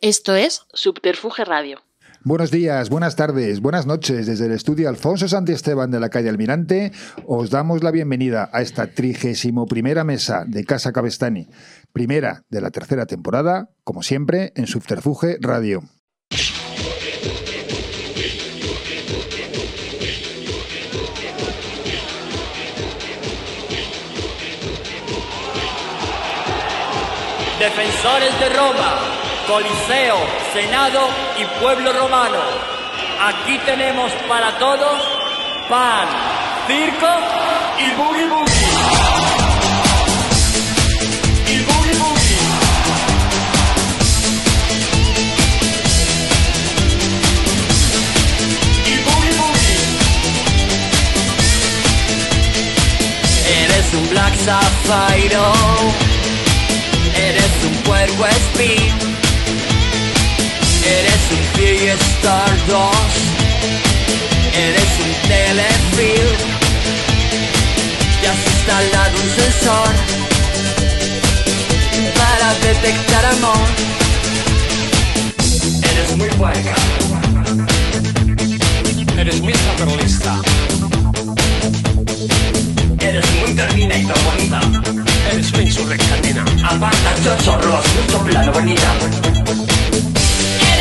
Esto es Subterfuge Radio. Buenos días, buenas tardes, buenas noches. Desde el estudio Alfonso Esteban de la calle Almirante, os damos la bienvenida a esta trigésimo primera mesa de Casa Cabestani, primera de la tercera temporada, como siempre, en Subterfuge Radio. Defensores de Roma Coliseo, Senado y pueblo romano. Aquí tenemos para todos pan, circo y boogie boogie. Black Sapphire. Eres un puerco espín Eres un Fiestar 2 Eres un telefilm. Ya has instalado un sensor Para detectar amor. Eres muy buena. Eres muy saperlista Eres muy Terminator bonita. Eres muy insurrectatina Aparta chochorros, mucho plano bonita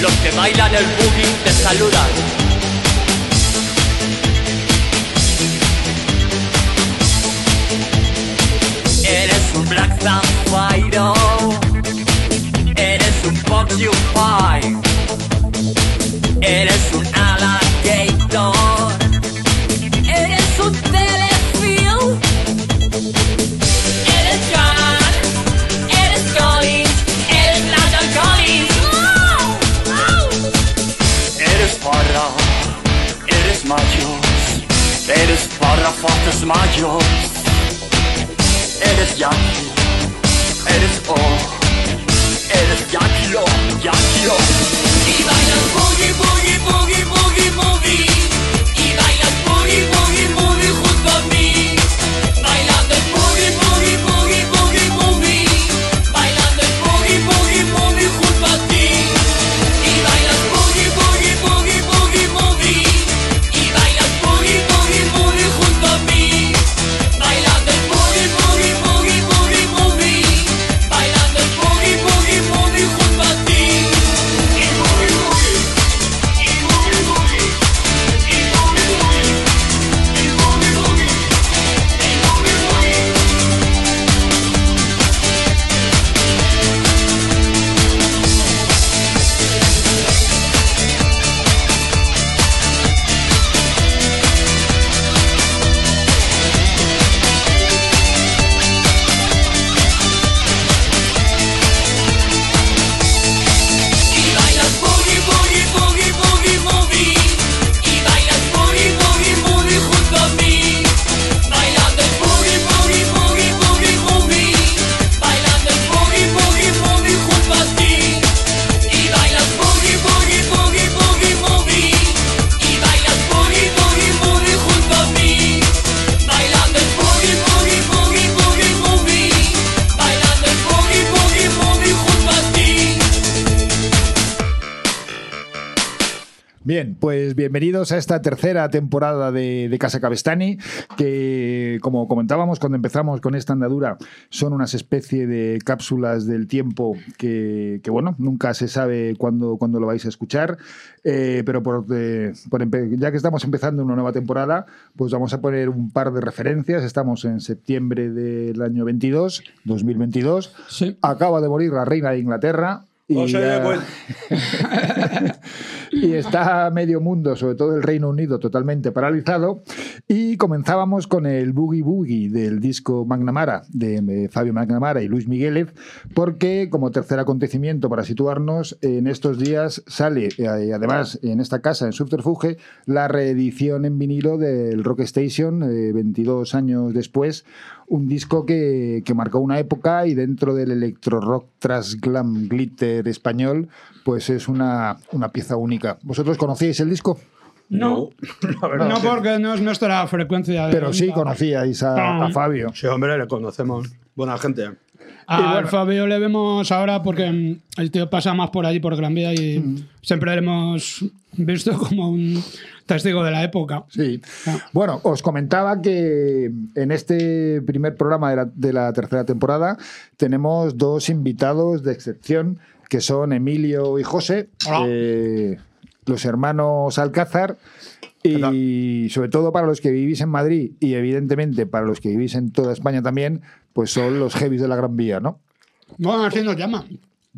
Los que bailan el boogie te saludan. Eres un Black Sapphire, eres un Porcupine. Eres un Farra Fates Mayos. Eres Yankee. Eres O. Eres Yankee O. Bien, pues bienvenidos a esta tercera temporada de, de Casa Cabestani, que como comentábamos cuando empezamos con esta andadura, son unas especie de cápsulas del tiempo que, que, bueno, nunca se sabe cuándo, cuándo lo vais a escuchar, eh, pero por, eh, por ya que estamos empezando una nueva temporada, pues vamos a poner un par de referencias. Estamos en septiembre del año 22, 2022. Sí. Acaba de morir la reina de Inglaterra. Y, ya- pues- y está medio mundo, sobre todo el Reino Unido, totalmente paralizado. Y comenzábamos con el Boogie Boogie del disco Magnamara de eh, Fabio Magnamara y Luis Migueles, porque como tercer acontecimiento para situarnos, en estos días sale, eh, además en esta casa, en Subterfuge, la reedición en vinilo del Rock Station, eh, 22 años después, un disco que, que marcó una época y dentro del electro rock tras glam glitter español, pues es una, una pieza única. ¿Vosotros conocíais el disco? No, no porque no es nuestra frecuencia. de Pero sí conocíais a, a Fabio. Sí, hombre, le conocemos. Buena gente. A Fabio le vemos ahora porque el tío pasa más por allí, por Gran Vía, y Mm. siempre le hemos visto como un testigo de la época. Sí. Ah. Bueno, os comentaba que en este primer programa de la, de la tercera temporada tenemos dos invitados de excepción, que son Emilio y José, eh, los hermanos Alcázar. Y sobre todo para los que vivís en Madrid y evidentemente para los que vivís en toda España también, pues son los heavies de la Gran Vía, ¿no? Así nos llama.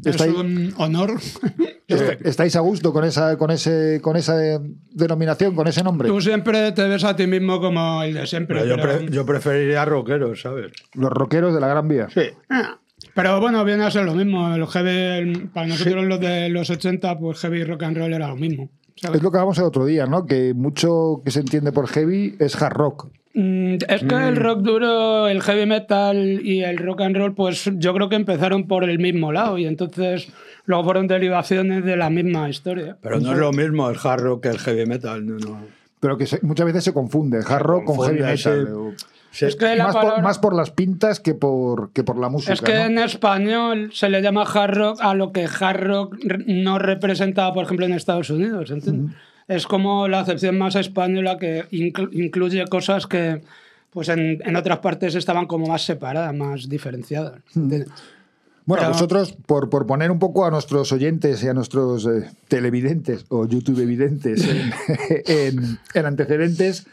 Es un honor. Est- ¿Estáis a gusto con esa, con ese, con esa eh, denominación, con ese nombre? Tú siempre te ves a ti mismo como el de siempre. Pero yo, pero- pre- yo preferiría rockeros, ¿sabes? Los rockeros de la Gran Vía. Sí. Ah, Pero bueno, viene a ser lo mismo. El heavy, el- para nosotros los de los 80, pues heavy rock and roll era lo mismo. ¿sabes? Es lo que hablamos el otro día, ¿no? Que mucho que se entiende por heavy es hard rock. Mm, Es que el rock duro, el heavy metal y el rock and roll, pues yo creo que empezaron por el mismo lado y entonces luego fueron derivaciones de la misma historia. Pero no es lo mismo el hard rock que el heavy metal. No, no. Pero que se- muchas veces se confunde el hard rock con heavy metal. sí. o- Sí, Es que Más, palabra- por, más por las pintas que por, que por la música. Es que ¿no? en español se le llama hard rock a lo que hard rock no representaba, por ejemplo, en Estados Unidos. ¿entiendes? Es como la acepción más española que inclu- incluye cosas que pues en, en otras partes estaban como más separadas, más diferenciadas. ¿entiendes? Bueno, Pero- vosotros, por, por poner un poco a nuestros oyentes y a nuestros eh, televidentes o YouTube evidentes en, en- en antecedentes,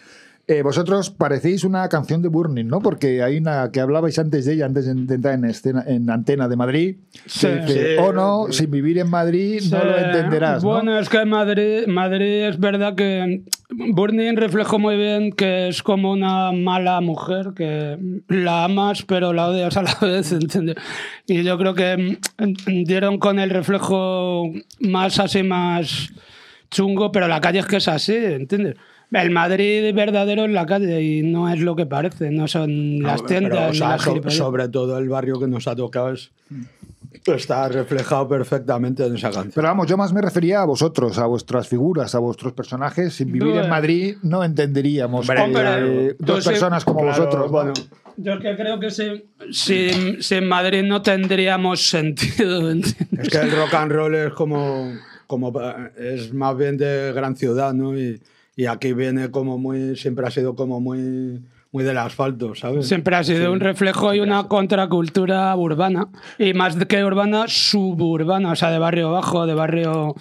eh, vosotros parecéis una canción de Burning, ¿no? Porque hay una que hablabais antes de ella, antes de entrar en, escena, en antena de Madrid, que Sí. dice, Sí. o no, sin vivir en Madrid no lo entenderás, ¿no? Bueno, es que Madrid, Madrid es verdad que Burning reflejó muy bien que es como una mala mujer, que la amas pero la odias a la vez, ¿entiendes? Y yo creo que dieron con el reflejo más así, más chungo, pero la calle es que es así, ¿entiendes? El Madrid verdadero es la calle y no es lo que parece, no son las Pero, tiendas o ni sea, las so- sobre todo el barrio que nos ha tocado es- está reflejado perfectamente en esa canción. Pero vamos, yo más me refería a vosotros, a vuestras figuras, a vuestros personajes. Sin vivir Tú, en eh, Madrid no entenderíamos Hombre, que, hombre, eh, dos sí, personas como Claro, vosotros. bueno, Yo es que creo que si, si, si en Madrid no tendríamos sentido, ¿entiendes? Es que el rock and roll es como, como es más bien de gran ciudad, ¿no? Y, y aquí viene como muy, siempre ha sido como muy, muy del asfalto, ¿sabes? Siempre ha sido un reflejo y una contracultura urbana. Y más que urbana, suburbana, o sea, de barrio bajo, de barrio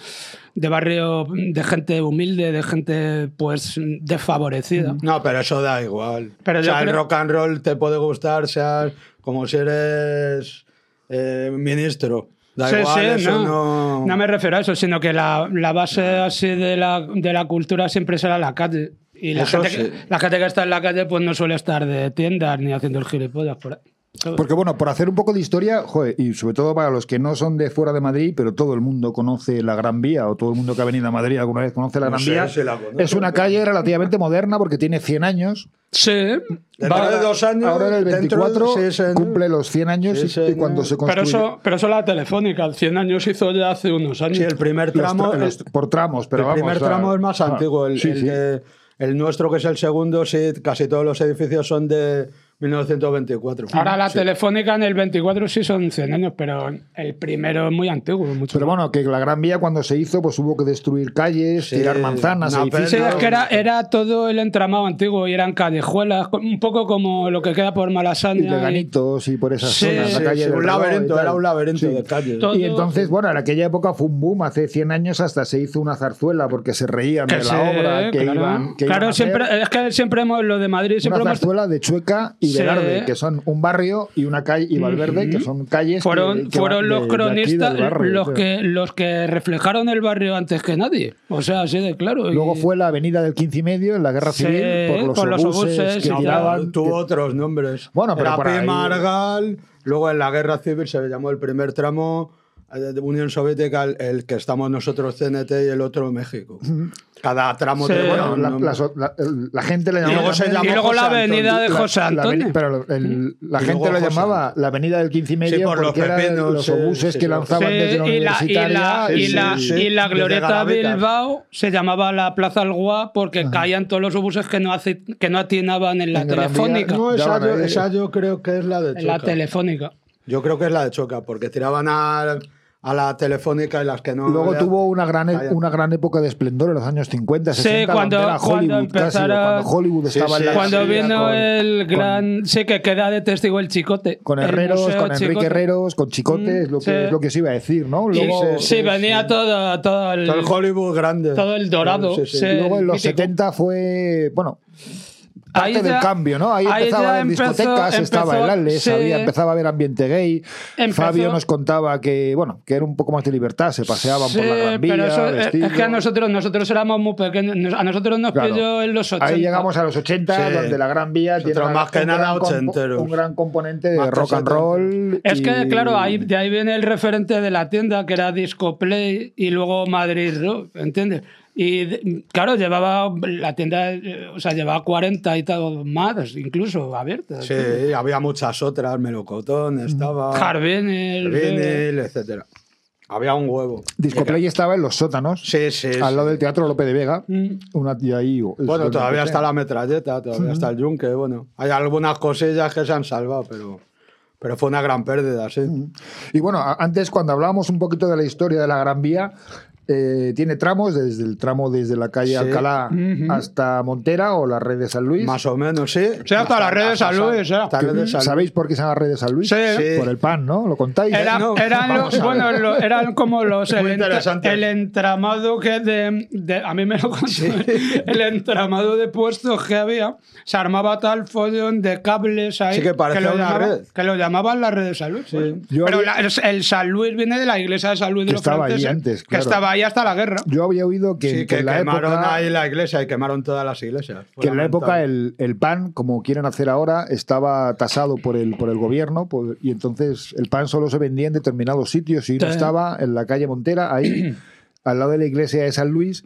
de barrio de gente humilde, de gente pues desfavorecida. No, pero eso da igual. Pero o sea, el rock and roll te puede gustar, seas como si eres eh, ministro. Da Sí, igual, sí, eso no, no... no me refiero a eso, sino que la, la base así de la, de la cultura siempre será la calle. Y la gente, sí. la gente que está en la calle pues no suele estar de tiendas ni haciendo el gilipollas por ahí. Porque bueno, por hacer un poco de historia, joder, y sobre todo para los que no son de fuera de Madrid, pero todo el mundo conoce la Gran Vía, o todo el mundo que ha venido a Madrid alguna vez conoce la No Gran sé Vía, la es una calle relativamente moderna porque tiene 100 años. Sí, Dentro va- de dos años... Ahora en el dentro de- 24 sí, señor. cumple los 100 años Sí, y- cuando se pero construye... eso, pero eso la telefónica, el 100 años hizo ya hace unos años. Sí, el primer tramo... tra- los- por tramos, pero el vamos, primer o sea, tramo es más ah, antiguo. El, sí, el sí. de- el nuestro, que es el segundo, sí, casi todos los edificios son de 1924. Ahora la Sí. telefónica en el 24 sí son 100 años, pero el primero es muy antiguo. Mucho Pero bueno, que la Gran Vía cuando se hizo, pues hubo que destruir calles, Sí, tirar manzanas, edificios. Sí, es que era, era todo el entramado antiguo y eran callejuelas, un poco como lo que queda por y Malasaña. y- Leganitos y por esas Sí, zonas, la Sí, calle un laberinto, era un laberinto Sí. de calles. Todo- Y entonces, bueno, en aquella época fue un boom, hace 100 años hasta se hizo una zarzuela porque se reían Que de la obra que claro. iban que claro, iban a hacer. siempre, es que siempre hemos, lo de Madrid, siempre una hemos, zarzuela de Chueca y y Sí. Velarde, que son un barrio, y una calle, y Valverde, que son calles. que- Fueron, que fueron van los de- de cronistas del barrio, los, que, los que reflejaron el barrio antes que nadie. O sea, así de claro. Luego Y- fue la avenida del 15 y medio en la guerra Sí, civil por los por los obuses, obuses, que sí, tiraban. Tuvo que- otros nombres. Bueno, pero Era por ahí- Pi Margal, luego en la guerra civil se llamó el primer tramo de Unión Soviética, el, el que estamos nosotros CNT y el otro México. Cada tramo Sí. tenía Bueno, la, nombre. la- la- el- la gente le Y llamaba. luego se llamó y luego la avenida Antonio. de José la- la Antonio. pero el- la gente lo llamaba la avenida del 15 y medio Sí, por los porque eran pepinos, los obuses sí, que lanzaban Sí, desde la y la, y universitaria. la, y la, y la glorieta. Bilbao se llamaba la Plaza Alguá porque caían todos los obuses que no, hace, que no atinaban en la En Gran Vía, telefónica. No, esa yo, ahí- esa yo creo que es la de en la Choca. telefónica. Yo creo que es la de Choca, porque tiraban a, a la telefónica y las que no. Luego tuvo una gran, e- una gran época de esplendor en los años 50, Sí, 60, cuando- cuando Hollywood casi, cuando Hollywood Sí, estaba en sí, la Cuando vino con- el con- gran. sí, que queda de testigo el chicote. Con Herreros, con Enrique Chicote. Herreros, con Chicote, es, lo que, sí. es lo que se iba a decir, ¿no? Luego, sí, venía Todo, todo el. Todo el Hollywood grande. todo el dorado, Sí, sí. sí. luego en los mítico. 70 fue, bueno, parte Ahí del ya- cambio, ¿no? Ahí, ahí empezaba a haber empezó- discotecas, estaba empezó- el Ales, sí. había, empezaba a haber ambiente gay. Empezó- Fabio nos contaba que, bueno, que era un poco más de libertad, se paseaban por la Sí, Gran Vía, pero eso, es- vestidos. es que a nosotros, nosotros éramos muy pequeños. A nosotros nos Claro. pilló en los 80. Ahí llegamos a los 80, Sí. donde la Gran Vía tiene Nosotros una- más que un, nada gran un gran componente de Más que rock and roll. Es que, y- claro, ahí, de ahí viene el referente de la tienda, que era Disco Play y luego Madrid Rock, ¿entiendes? Y claro, llevaba la tienda, eh, o sea, llevaba 40 y tal más, incluso abiertas. Sí, había muchas otras, melocotón, estaba. Jardines, eh, Vinil, etcétera. Había un huevo. Discoplay estaba en los sótanos, Sí, sí. al sí. lado del Teatro Lope de Vega. Mm. Una tía ahí. Bueno, todavía está la metralleta, todavía está el yunque, bueno. Hay algunas cosillas que se han salvado, pero, pero fue una gran pérdida, sí. Y bueno, antes cuando hablábamos un poquito de la historia de la Gran Vía, eh, tiene tramos, desde el tramo desde la calle Sí. Alcalá hasta Montera o la red de San Luis. Más o menos, sí. Sí, hasta la red de San Luis. Hasta la red de San Luis. ¿Sabéis por qué se llama red de San Luis? Sí. Sí. Por el pan, ¿no? ¿Lo contáis? Era- No, eran, los- bueno, lo- eran como los el, interesante. el entramado que de, de- a mí me lo contó el entramado de puestos que había se armaba tal follón de cables ahí Sí, que parecía lo una llamaban- red. que lo llamaban la red de San Luis. Yo pero había- la- el, el San Luis viene de la iglesia de San Luis de Que los estaba ahí franceses antes, que claro. estaba ahí hasta la guerra Yo había oído que, Sí, que que en la quemaron época, ahí la iglesia y quemaron todas las iglesias. Que en la época el, el pan, como quieren hacer ahora, estaba tasado por el, por el gobierno por- y entonces el pan solo se vendía en determinados sitios y no estaba en la calle Montera, ahí al lado de la iglesia de San Luis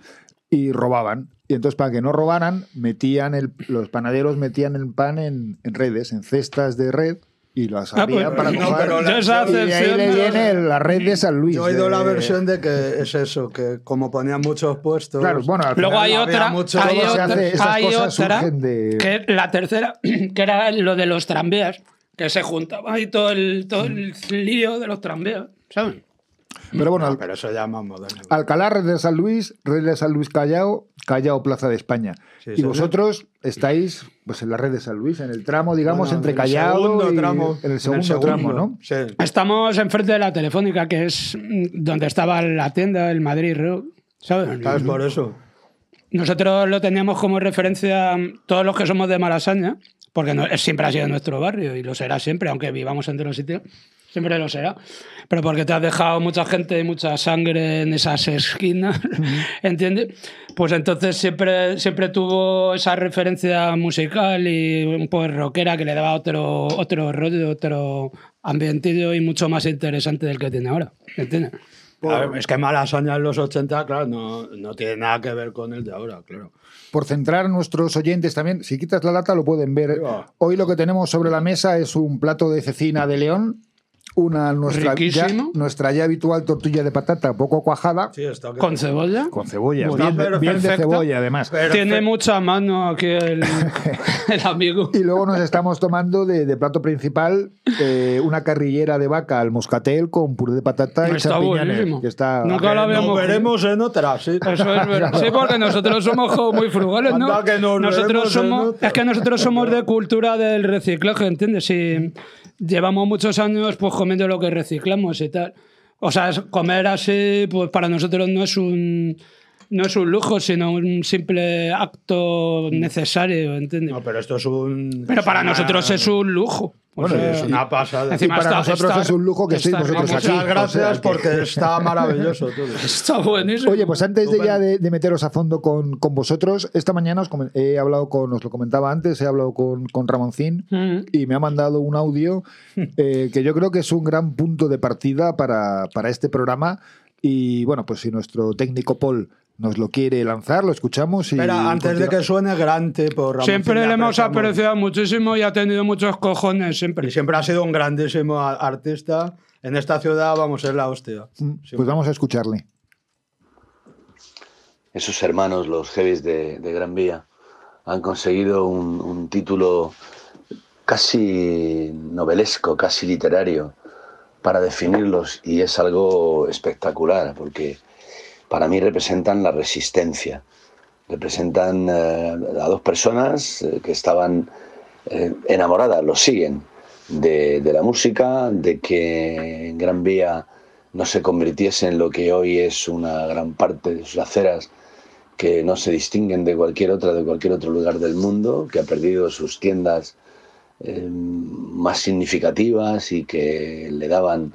y robaban. Y entonces para que no robaran, metían el, los panaderos metían el pan en, en redes, en cestas de red y las Ah, pues, para no, pero la- Yo esa y ahí le viene la red de San Luis. Yo he oído la versión de que es eso, que como ponían muchos puestos. Claro, bueno, al Luego final hay otra, mucho- hay otra, hace- hay otra, de- que la tercera, que era lo de los tranvías, que se juntaba ahí todo el, todo el lío de los tranvías, ¿sabes? Pero bueno, No, al- pero eso ya es más moderno. Alcalá, Red de San Luis, Red de San Luis Callao, Callao Plaza de España. Sí, y vosotros estáis pues en la Red de San Luis, en el tramo, digamos, Bueno, entre en el Callao segundo y tramo, en el segundo, tramo, ¿no? Sí. Estamos enfrente de la Telefónica, que es donde estaba la tienda, el Madrid ¿sabes? ¿Sabes por eso? Nosotros lo teníamos como referencia todos los que somos de Malasaña, porque no- siempre ha sido nuestro barrio y lo será siempre, aunque vivamos en otro sitio, siempre lo será. Pero porque te has dejado mucha gente y mucha sangre en esas esquinas, ¿entiendes? Pues entonces siempre, siempre tuvo esa referencia musical y un poco rockera que le daba otro, otro rollo, otro ambientillo y mucho más interesante del que tiene ahora, ¿entiendes? A ver, es que Malasaña en los 80, claro, no, no tiene nada que ver con el de ahora, claro. Por centrar nuestros oyentes también, si quitas la lata lo pueden ver. Hoy lo que tenemos sobre la mesa es un plato de cecina de león, una nuestra ya, nuestra ya habitual tortilla de patata poco cuajada, Sí, está que- Con cebolla. con cebolla, Está bien, de- bien de perfecto. cebolla además. Perfecto. Tiene mucha mano aquí el, el amigo. Y luego nos estamos tomando de, de plato principal eh, una carrillera de vaca al moscatel con puré de patata y Está champiñones. buenísimo. Que está, Nunca lo habíamos veremos en otra, sí. Eso es verdad. Sí, porque nosotros somos muy frugales, ¿no? Anda que nos nosotros somos, es que nosotros somos de cultura del reciclaje, ¿entiendes? Y llevamos muchos años pues comiendo lo que reciclamos y tal. O sea, comer así, pues para nosotros no es un no es un lujo, sino un simple acto necesario, ¿entiendes? No, pero esto es un. Pero para una- nosotros es un lujo. O Bueno, sea, es una pasada. Y para está- nosotros es un lujo que estéis vosotros aquí. Muchas gracias o sea que- porque está maravilloso todo. Está buenísimo. Oye, pues antes de ya de, de meteros a fondo con, con vosotros, esta mañana os he hablado con, os lo comentaba antes, he hablado con, con Ramoncín Mm. y me ha mandado un audio eh, que yo creo que es un gran punto de partida para, para este programa. Y bueno, pues si nuestro técnico Paul nos lo quiere lanzar, lo escuchamos. Y antes de que suene Grande por Ramón Siempre Cine, le hemos apreciado muchísimo y ha tenido muchos cojones siempre. Y siempre ha sido un grandísimo a- artista. En esta ciudad vamos a ser la hostia. Pues vamos a escucharle. esos hermanos, los heavies de, de Gran Vía, han conseguido un, un título casi novelesco, casi literario, para definirlos y es algo espectacular porque para mí representan la resistencia, representan eh, a dos personas eh, que estaban eh, enamoradas, lo siguen, de, la música, de que en Gran Vía no se convirtiese en lo que hoy es una gran parte de sus aceras que no se distinguen de cualquier otra, de cualquier otro lugar del mundo, que ha perdido sus tiendas más significativas y que le daban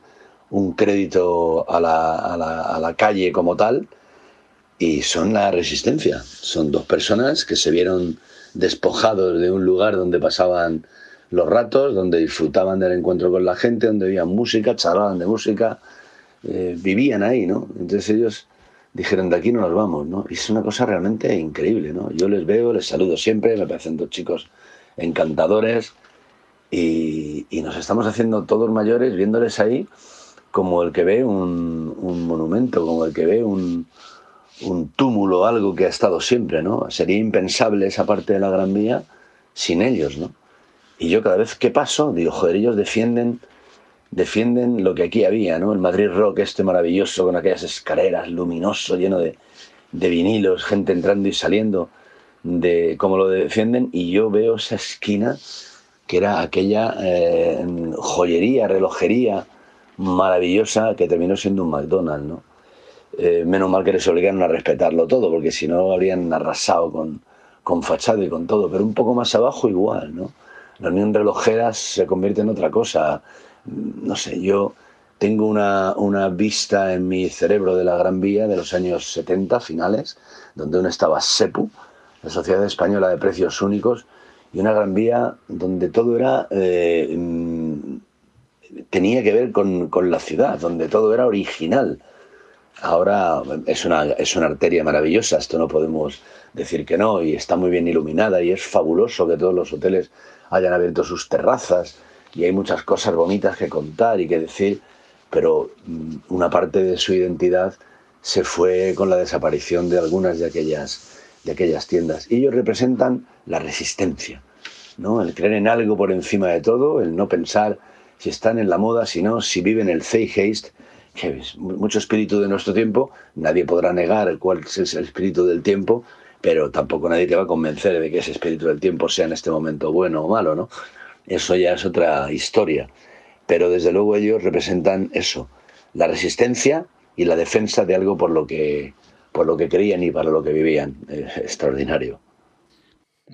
un crédito a la, a la- a la calle como tal, y son la resistencia. Son dos personas que se vieron despojados de un lugar donde pasaban los ratos, donde disfrutaban del encuentro con la gente, donde oían música, charlaban de música, eh, vivían ahí, ¿no? Entonces ellos dijeron, de aquí no nos vamos, ¿no? Y es una cosa realmente increíble, ¿no? Yo les veo, les saludo siempre, me parecen dos chicos encantadores y, y nos estamos haciendo todos mayores viéndoles ahí como el que ve un, monumento, como el que ve un, túmulo, algo que ha estado siempre, ¿no? Sería impensable esa parte de la Gran Vía sin ellos, ¿no? Y yo cada vez que paso digo, joder, ellos defienden, defienden lo que aquí había, ¿no? El Madrid Rock este maravilloso con aquellas escaleras, luminoso, lleno de, de vinilos, gente entrando y saliendo, de cómo lo defienden, y yo veo esa esquina que era aquella eh, joyería, relojería maravillosa que terminó siendo un McDonald's, ¿no? Eh, menos mal que les obligaron a respetarlo todo, porque si no habrían arrasado con, con fachada y con todo, pero un poco más abajo igual, ¿no? La Unión Relojeras se convierte en otra cosa. No sé, yo tengo una, una vista en mi cerebro de la Gran Vía de los años 70, finales, donde aún estaba SEPU, la Sociedad Española de Precios Únicos, y una Gran Vía donde todo era... eh, tenía que ver con, con la ciudad, donde todo era original. Ahora es una, es una arteria maravillosa, esto no podemos decir que no, y está muy bien iluminada y es fabuloso que todos los hoteles hayan abierto sus terrazas y hay muchas cosas bonitas que contar y que decir, pero mm, una parte de su identidad se fue con la desaparición de algunas de aquellas, de aquellas tiendas. Y ellos representan la resistencia, ¿no? el creer en algo por encima de todo, el no pensar si están en la moda, si no, si viven el zeitgeist, que es mu- mucho espíritu de nuestro tiempo, nadie podrá negar cuál es el espíritu del tiempo, pero tampoco nadie te va a convencer de que ese espíritu del tiempo sea en este momento bueno o malo, ¿no? Eso ya es otra historia. Pero desde luego ellos representan eso, la resistencia y la defensa de algo por lo que, por lo que creían y para lo que vivían. Eh, extraordinario.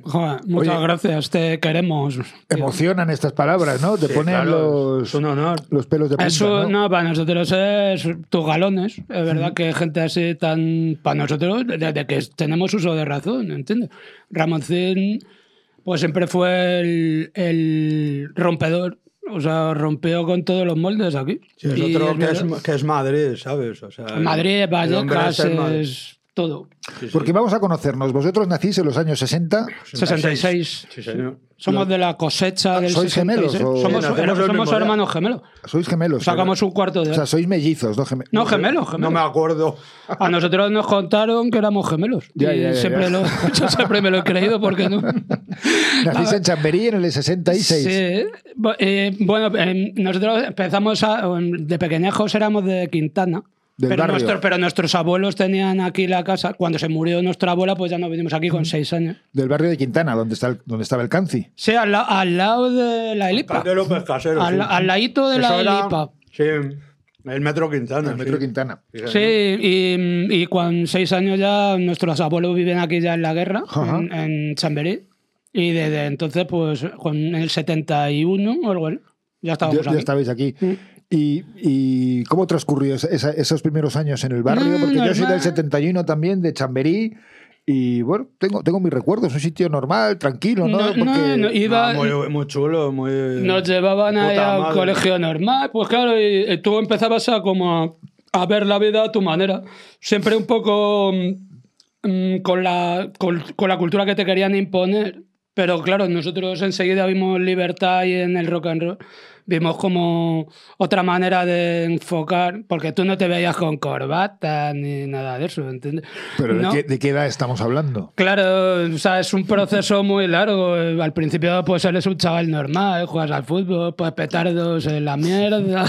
Joder, muchas Oye. gracias, te queremos. Emocionan estas palabras, ¿no? Te Sí, ponen claro, los, es un honor. los pelos de punta, Eso, ¿no? no, para nosotros es tus galones. Es verdad que gente así tan. Para nosotros, desde que tenemos uso de razón, ¿entiendes? Ramoncín, pues siempre fue el, el rompedor. O sea, rompió con todos los moldes aquí. Sí, es Y otro que es, que es Madrid, ¿sabes? O sea, Madrid, Vallecas, es el Madrid. es todo. Sí, sí. Porque vamos a conocernos. Vosotros nacís en los años 60. 66. Sí, señor. Somos de la cosecha del ¿Sois gemelos 66. o- Somos, el somos hermanos gemelos. Sois gemelos. Sacamos ¿eh? un cuarto de O sea, sois mellizos, ¿no? Geme- No, gemelos, No gemelos. me acuerdo. A nosotros nos contaron que éramos gemelos. Ya, y ya, ya, siempre ya. Lo, yo siempre me lo he creído porque no. Nacís en Chamberí en el 66. Sí. Eh, bueno, eh, nosotros empezamos a, de pequeñajos éramos de Quintana. Del pero, barrio. nuestros, pero nuestros abuelos tenían aquí la casa. Cuando se murió nuestra abuela, pues ya nos vinimos aquí con seis años. Del barrio de Quintana, donde, está el- donde estaba el Canci. Sí, al, la- al lado de la Elipa. Alcalde López Casero. Al, sí. al ladito de Eso la era- Elipa. Sí. El Metro Quintana. El Metro sí. Quintana. Sí, y, y con seis años ya nuestros abuelos viven aquí ya en la guerra, Ajá. en, en Chamberí. Y desde entonces, pues con el 71 o algo, ya estábamos Ya, ya aquí. estabais aquí. Mm. ¿Y, y cómo transcurrió esa- esos primeros años en el barrio? No, Porque yo soy normal. del 71 también, de Chamberí. Y bueno, tengo, tengo mis recuerdos, un sitio normal, tranquilo, ¿no? No, Porque no, no, iba, Ah, muy, muy chulo, muy. nos llevaban ahí a un colegio normal, pues claro, y, y tú empezabas a como a, a ver la vida a tu manera. Siempre un poco mm, mm, con, la, con, con la cultura que te querían imponer. Pero claro, nosotros enseguida vimos libertad y en el rock and roll vimos como otra manera de enfocar, porque tú no te veías con corbata ni nada de eso, ¿entiendes? Pero ¿de, No. qué, de qué edad estamos hablando? Claro, o sea, es un proceso muy largo. Al principio, pues eres un chaval normal, juegas al fútbol, pues petardos en la mierda.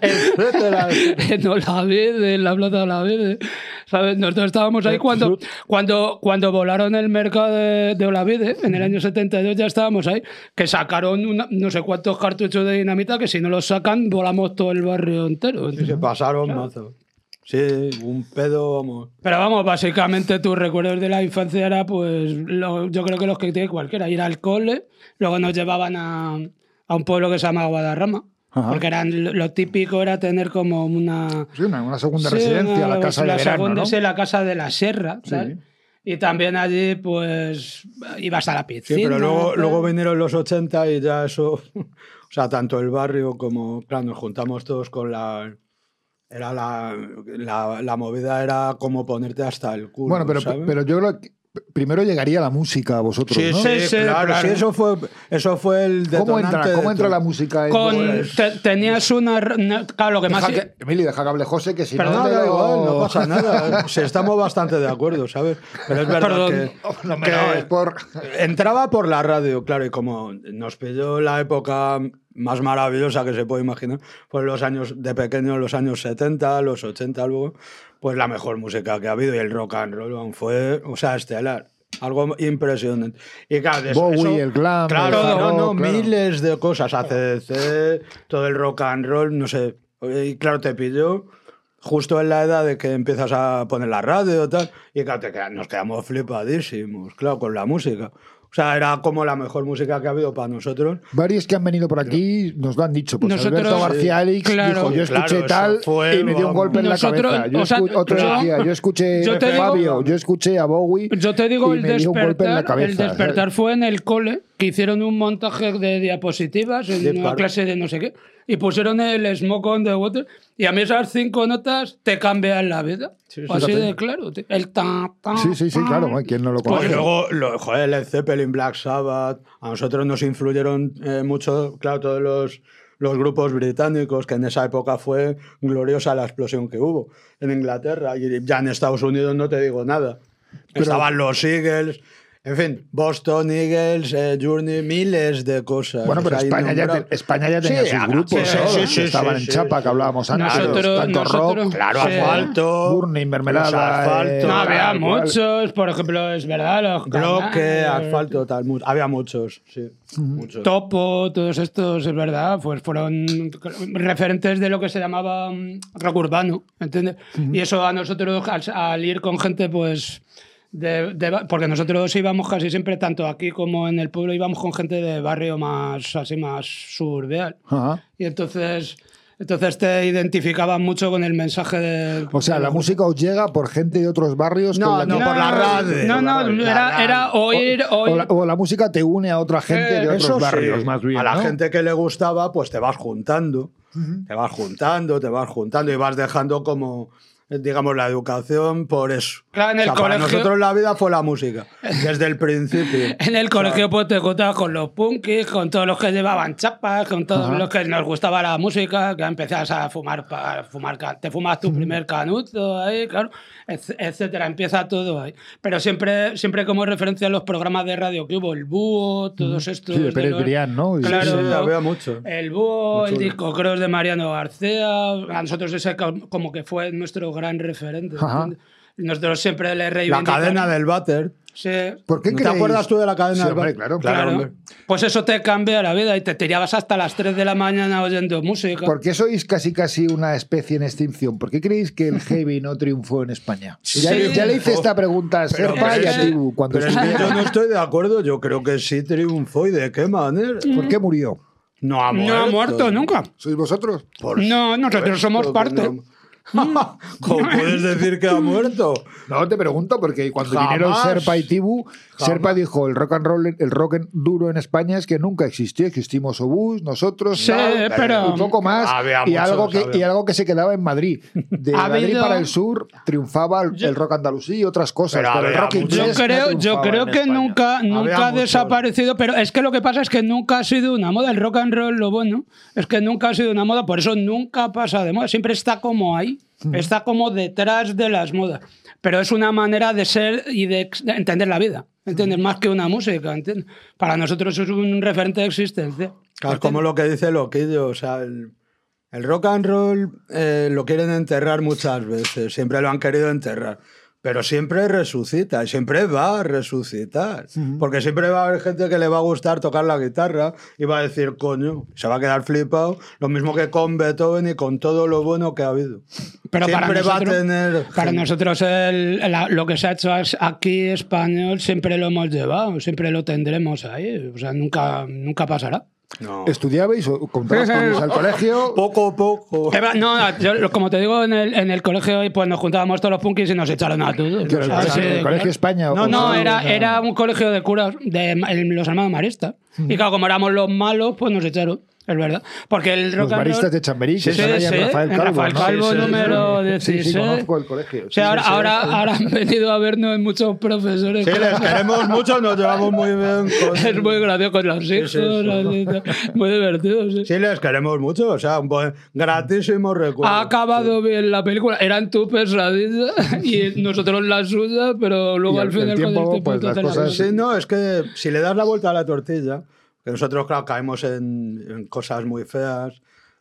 Etcétera. en Olavide, en la Plaza de Olavide. ¿Sabes? Nosotros estábamos ahí cuando, cuando, cuando volaron el mercado de, de Olavide, en el año 72 ya estábamos ahí, que sacaron una- no sé cuántos cartuchos de dinamita que si no los sacan volamos todo el barrio entero. Y se pasaron mazo. Sí, un pedo, vamos. Pero vamos, básicamente tus recuerdos de la infancia era, pues, lo- yo creo que los que tiene cualquiera, ir al cole, luego nos llevaban a, a un pueblo que se llama Guadarrama, Ajá. porque eran, lo típico era tener como una... Sí, una, una segunda sí, residencia, una- la casa la de verano, segunda, ¿no? sí, la casa de la sierra, ¿sabes? Y también allí, pues, ibas a la piscina. Sí, pero luego, luego vinieron los 80 y ya eso. O sea, tanto el barrio como. Claro, nos juntamos todos con la. Era la, la, la movida era como ponerte hasta el culo. Bueno, pero, ¿sabes? pero yo creo que primero llegaría la música a vosotros, Sí, ¿no? sí, Sí, claro, claro. sí, eso fue, eso fue el ¿Cómo entra, de cómo entra la música? en- Con, Pues, te- tenías una... na- Claro, lo que más... deja que- Emilio, deja que hable José, que si Perdón, No, no... te da igual, no pasa nada. Si estamos bastante de acuerdo, ¿sabes? Pero es verdad Perdón. que, No, me que no, es por... entraba por la radio, claro, y como nos pilló la época más maravillosa que se puede imaginar, pues los años de pequeño, los años 70, los 80 luego, pues la mejor música que ha habido y el rock and roll fue, o sea, estelar. Algo impresionante. Y claro, de Bowie, eso- el glam, Claro, el no, no, claro. miles de cosas. ACDC, todo el rock and roll, no sé. Y claro, te pilló justo en la edad de que empiezas a poner la radio y tal. Y claro, te queda- nos quedamos flipadísimos, claro, con la música. O sea, era como la mejor música que ha habido para nosotros. Varios que han venido por aquí nos lo han dicho. Pues Nosotros- Alberto García Elix claro. dijo, yo escuché tal fue, y me dio un golpe en Nosotros, la cabeza. Yo o sea, escu- otro yo- decía, yo escuché yo te digo- Fabio, yo escuché a Bowie Yo te digo, y el me dio un golpe en la despertar, cabeza. el despertar ¿sabes? fue en el cole, que hicieron un montaje de diapositivas en una clase de no sé qué, y pusieron el Smoke on the Water, y a mí esas cinco notas te cambian la vida. Sí, sí, Así de claro. tío. El ta, ta, Sí, sí, sí, ta. claro. ¿quién no lo Pues conoce? luego, lo, joder, Led Zeppelin, Black Sabbath, a nosotros nos influyeron eh, mucho, claro, todos los, los grupos británicos, que en esa época fue gloriosa la explosión que hubo en Inglaterra. Y ya en Estados Unidos no te digo nada. Estaban los Eagles, en fin, Boston, Eagles, eh, Journey, miles de cosas. Bueno, o pero sea, España ya, te- España ya tenía Sí, sus ah, grupos, sí, estaban sí, en sí. Chapa, que hablábamos antes. Nosotros- tanto nosotros- rock, Claro, Sí. asfalto. Burning, mermelada. los asfaltos. eh, No, había tal muchos, por ejemplo, es verdad, los Bloque, asfalto, tal. mu- Había muchos, sí. Muchos. Topo, todos estos, es verdad, pues fueron referentes de lo que se llamaba mm, rock urbano, ¿entiendes? Y eso a nosotros, al, al ir con gente, pues, de, de- porque nosotros íbamos casi siempre, tanto aquí como en el pueblo, íbamos con gente de barrio más, así, más suburbial. Ajá. Y entonces, entonces te identificaban mucho con el mensaje de... O sea, la música os llega por gente de otros barrios. No, con la no, que- por la radio. No, no, La era, oír, o, oír... la, o la música te une a otra gente Eh, de otros sí, barrios, más bien. A la ¿no? gente que le gustaba, pues te vas juntando. Te vas juntando, te vas juntando y vas dejando como, digamos, la educación por eso. Claro, en el O sea, para colegio- nosotros la vida fue la música, desde el principio. En el colegio pues te juntabas con los punkis, con todos los que llevaban chapas, con todos los que nos gustaba la música, que empezabas a fumar, pa- fumar te fumas tu primer canuto ahí, claro, etcétera, empieza todo ahí. Pero siempre, siempre como referencia a los programas de radio que hubo, el búho, todos estos... Sí, de Pérez los- ¿no? Claro, Sí, había mucho. el búho, el disco cross de Mariano García, a nosotros ese co- como que fue nuestro gran referente. ¿entiendes? Y Nosotros siempre le La reivindicamos. cadena del váter. Sí. ¿Por qué ¿No te acuerdas tú de la cadena Sí, del váter? claro. Claro. hombre. Pues eso te cambia la vida y te tirabas hasta las 3 de la mañana oyendo música. ¿Por qué sois casi casi una especie en extinción? ¿Por qué creéis que el heavy no triunfó en España? Ya, Sí. ya le hice esta pregunta a Serpa y a Tibu cuando Pero es que estuvieron. yo no estoy de acuerdo. Yo creo que sí triunfó. ¿Y de qué manera? ¿Por qué murió? No ha muerto. no ha muerto nunca. ¿Sois vosotros? Por No, nosotros somos supuesto que parte. no. ¿Cómo puedes decir que ha muerto? No, te pregunto, porque cuando Jamás. vinieron Serpa y Tibu, Jamás. Serpa dijo el rock and roll, el rock and duro en España es que nunca existió. Existimos Obús, nosotros, Sí, tal, pero- un poco más, Había y, muchos, algo que, había. y algo que se quedaba en Madrid. De Ha Madrid habido- para el sur triunfaba el, el rock andalusí y otras cosas, Pero pero, el rock. Yo no creo, yo creo que España. nunca, nunca ha desaparecido, pero es que lo que pasa es que nunca ha sido una moda. El rock and roll, lo bueno, es que nunca ha sido una moda, por eso nunca pasa de moda. Siempre está como ahí, está como detrás de las modas. Pero es una manera de ser y de, entender la vida, ¿entiendes? Más que una música, ¿entiendes? Para nosotros es un referente de existencia. Claro, es como lo que dice Loquillo, o sea, el, el rock and roll eh, lo quieren enterrar muchas veces, siempre lo han querido enterrar, pero siempre resucita, siempre va a resucitar, porque siempre va a haber gente que le va a gustar tocar la guitarra y va a decir, coño, se va a quedar flipado, lo mismo que con Beethoven y con todo lo bueno que ha habido. Pero para siempre va a nosotros- tener... Para nosotros el- la- lo que se ha hecho aquí español siempre lo hemos llevado, siempre lo tendremos ahí, o sea, nunca, nunca pasará. No. ¿Estudiabais o contabas con irse al colegio? Poco a poco. No, no, yo, lo- como te digo, en el, en el colegio pues nos juntábamos todos los punkis y nos echaron a todos. ¿Que era el, Ah, sí, el Colegio España? No, no, era, era un colegio de curas de el- los hermanos maristas. Y claro, como éramos los malos, pues nos echaron. Es verdad. Porque el rock Los and maristas roll- de Chamberí, que Sí, en sí, Rafael Calvo. Rafael ¿no? Calvo, Sí, sí, número sí. Sí, sí, 16. conozco el colegio. O sea, Sí, ahora, sí, sí. ahora, ahora han venido a vernos muchos profesores. Sí, les queremos mucho, nos llevamos muy bien con... Es muy gracioso con los hijos. sí, sí. tal. Muy divertido, sí. Sí, les queremos mucho, o sea, un buen, gratísimo recuerdo. Ha acabado bien la película. Eran tu pesadilla y nosotros la suya, pero luego Y al al- final tiempo, con el tiempo pues, las cosas-. Sí, no, es que si le das la vuelta a la tortilla, que nosotros, claro, caemos en, en cosas muy feas,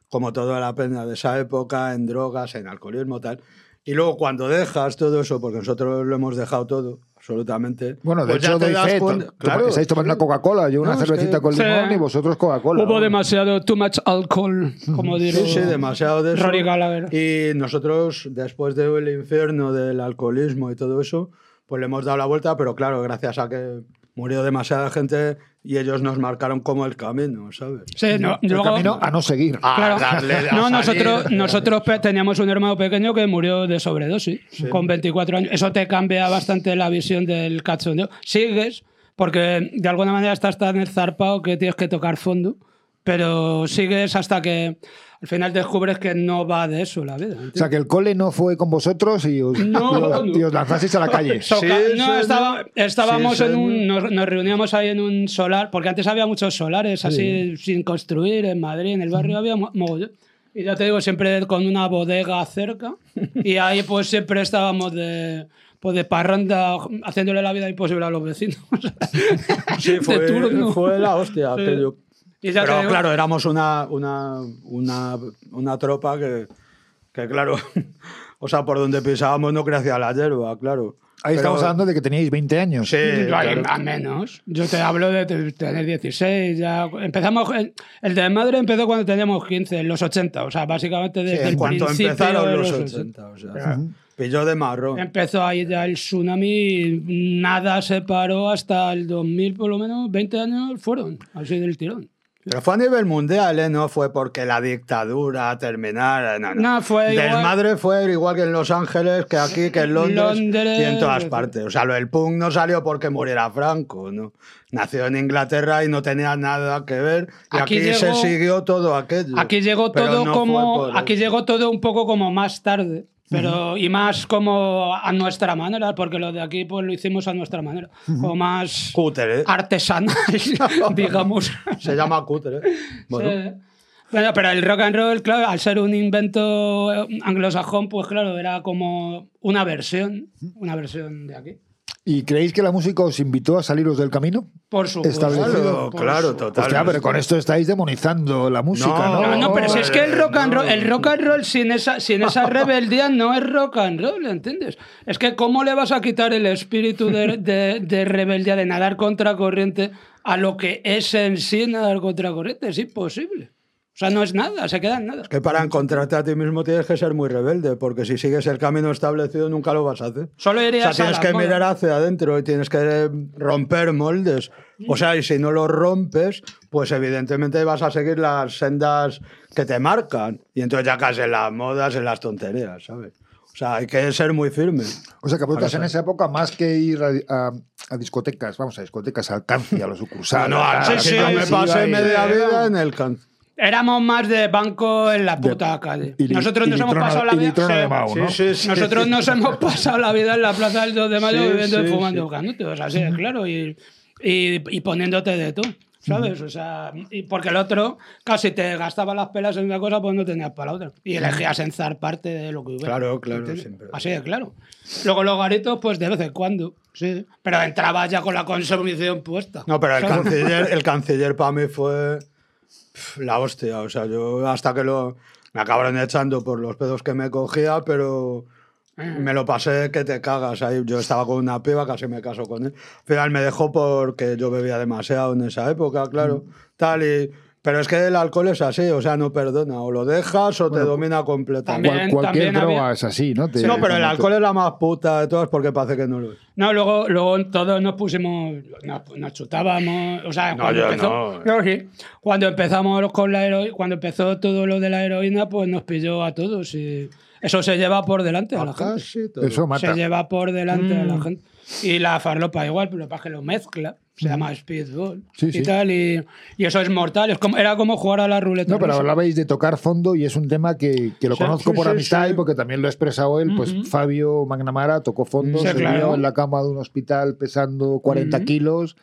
como toda la pena de esa época, en drogas, en alcoholismo, tal. Y luego cuando dejas todo eso, porque nosotros lo hemos dejado todo, absolutamente. Bueno, de pues hecho, doy fe. cuenta- claro, estáis tomando sí. Coca-Cola, yo una No, es cervecita que- con Sí. limón y vosotros Coca-Cola. Hubo ¿no? demasiado, too much alcohol, como diría. Sí, sí, demasiado de eso. Rory Gallagher. Y nosotros, después del infierno del alcoholismo y todo eso, pues le hemos dado la vuelta, pero claro, gracias a que murió demasiada gente y ellos nos marcaron como el camino, ¿sabes? Sí, no, El luego- camino a no seguir. A Claro. darle a No, salir. nosotros, teníamos un hermano pequeño que murió de sobredosis con 24 años. Eso te cambia bastante la visión del cachondeo. Sigues, porque de alguna manera estás tan zarpado que tienes que tocar fondo, pero sigues hasta que al final descubres que no va de eso la vida. O sea, que el cole no fue con vosotros y os, No, y os- no. y os lanzasteis a la calle. Sí, no, sí, estaba- no. estábamos Sí, en un. Nos, nos reuníamos ahí en un solar, porque antes había muchos solares así sin construir en Madrid, en el barrio había mo- mogollón. Y ya te digo, siempre con una bodega cerca. Y ahí pues siempre estábamos de. Pues de parranda, haciéndole la vida imposible a los vecinos. Sí, fue, fue la hostia. Sí. Pero claro, éramos una, una, una, una tropa que, que, claro, o sea, por donde pisábamos no crecía la hierba, claro. Ahí Pero- estamos hablando de que teníais 20 años. Sí, claro. a menos. Yo te hablo de te- tener 16. Ya empezamos. El, el de madre empezó cuando teníamos 15, en los 80. O sea, básicamente Sí, desde en el cuanto principio empezaron de los 80. 80, o sea, pilló de marrón. Empezó ahí ya el tsunami y nada se paró hasta el 2000, por lo menos 20 años fueron, así del tirón. Pero fue a nivel mundial, ¿eh? No fue porque la dictadura terminara, no, no. No, fue igual- Desmadre fue igual que en Los Ángeles, que aquí, que en Londres, Londres, y en todas partes. O sea, lo del punk no salió porque muriera Franco, ¿no? Nació en Inglaterra y no tenía nada que ver. Y Aquí aquí, se llegó- siguió todo aquello. Aquí llegó todo no como. Aquí llegó todo un poco como más tarde. Pero, y más como a nuestra manera, porque lo de aquí pues lo hicimos a nuestra manera. Como más Cúter, ¿eh? artesanal, digamos. Se llama cúter, ¿eh? Bueno, Sí. Bueno, pero el rock and roll, claro, al ser un invento eh, anglosajón, pues claro, era como una versión, una versión de aquí. ¿Y creéis que la música os invitó a saliros del camino? Por supuesto. Establecido. Claro, claro, total. Hostia, pero con esto estáis demonizando la música, ¿no? No, no, pero si es que el rock and roll, el rock and roll sin esa, sin esa rebeldía no es rock and roll, ¿entiendes? Es que ¿cómo le vas a quitar el espíritu de, de- de rebeldía, de nadar contra corriente, a lo que es en sí nadar contra corriente? Es imposible. O sea, no es nada, se queda en nada. Que para encontrarte a ti mismo tienes que ser muy rebelde, porque si sigues el camino establecido nunca lo vas a hacer. Solo O irías sea, a tienes que mirar hacia adentro y tienes que romper moldes. O sea, y si no los rompes, pues evidentemente vas a seguir las sendas que te marcan. Y entonces ya caes en las modas, en las tonterías, ¿sabes? O sea, hay que ser muy firme. O sea, que Ahora en esa época, más que ir a, a- a discotecas, vamos a discotecas, al Alcance, a los sucursales. no, tal, sí, no me pasé media vida en el can. Éramos más de banco en la puta calle. y li- Nosotros nos hemos pasado la vida. de Sí. Sí, sí, sí. Nosotros nos hemos pasado la vida en la plaza del 2 de mayo Sí, bebiendo y sí, fumando sí. canutos, así de claro, y, y, y poniéndote de todo, ¿sabes? O sea, y porque el otro casi te gastaba las pelas en una cosa, pues no tenías para la otra. Y elegías enzar parte de lo que hubiera. Claro, claro, ¿entiendes? siempre. Así de claro. Luego los garitos, pues de vez en cuando, sí. Pero entrabas ya con la consumición puesta. No, pero el ¿sabes? canciller, el canciller para mí fue la hostia. O sea, yo hasta que lo. Me acabaron echando por los pedos que me cogía, pero me lo pasé que te cagas. Ahí yo estaba con una piba, casi me caso con él. Al final me dejó porque yo bebía demasiado en esa época, claro. Tal y. Pero es que el alcohol es así, o sea, no perdona. O lo dejas o te domina completamente. también- Cual- cualquier también había- droga es así, ¿no? Te- no, pero el alcohol es la más puta de todas porque parece que no lo es. No, luego, luego todos nos pusimos, nos, nos chutábamos, o sea, No, cuando yo empezó, no. Sí. cuando empezamos con la heroína, cuando empezó todo lo de la heroína, pues nos pilló a todos y eso se lleva por delante a la gente. Casi todo. Eso mata. Se lleva por delante a la Mm. gente. Y la farlopa igual, pero es que lo mezcla, se llama speedball Sí, y sí. tal, y, y eso es mortal, es como, era como jugar a la ruleta No, pero rusa. hablabais de tocar fondo y es un tema que, que lo Sí, conozco sí, por sí, amistad sí. y porque también lo ha expresado él. Pues Fabio Magnamara tocó fondo, Sí, se claro. vio en la cama de un hospital pesando 40 kilos.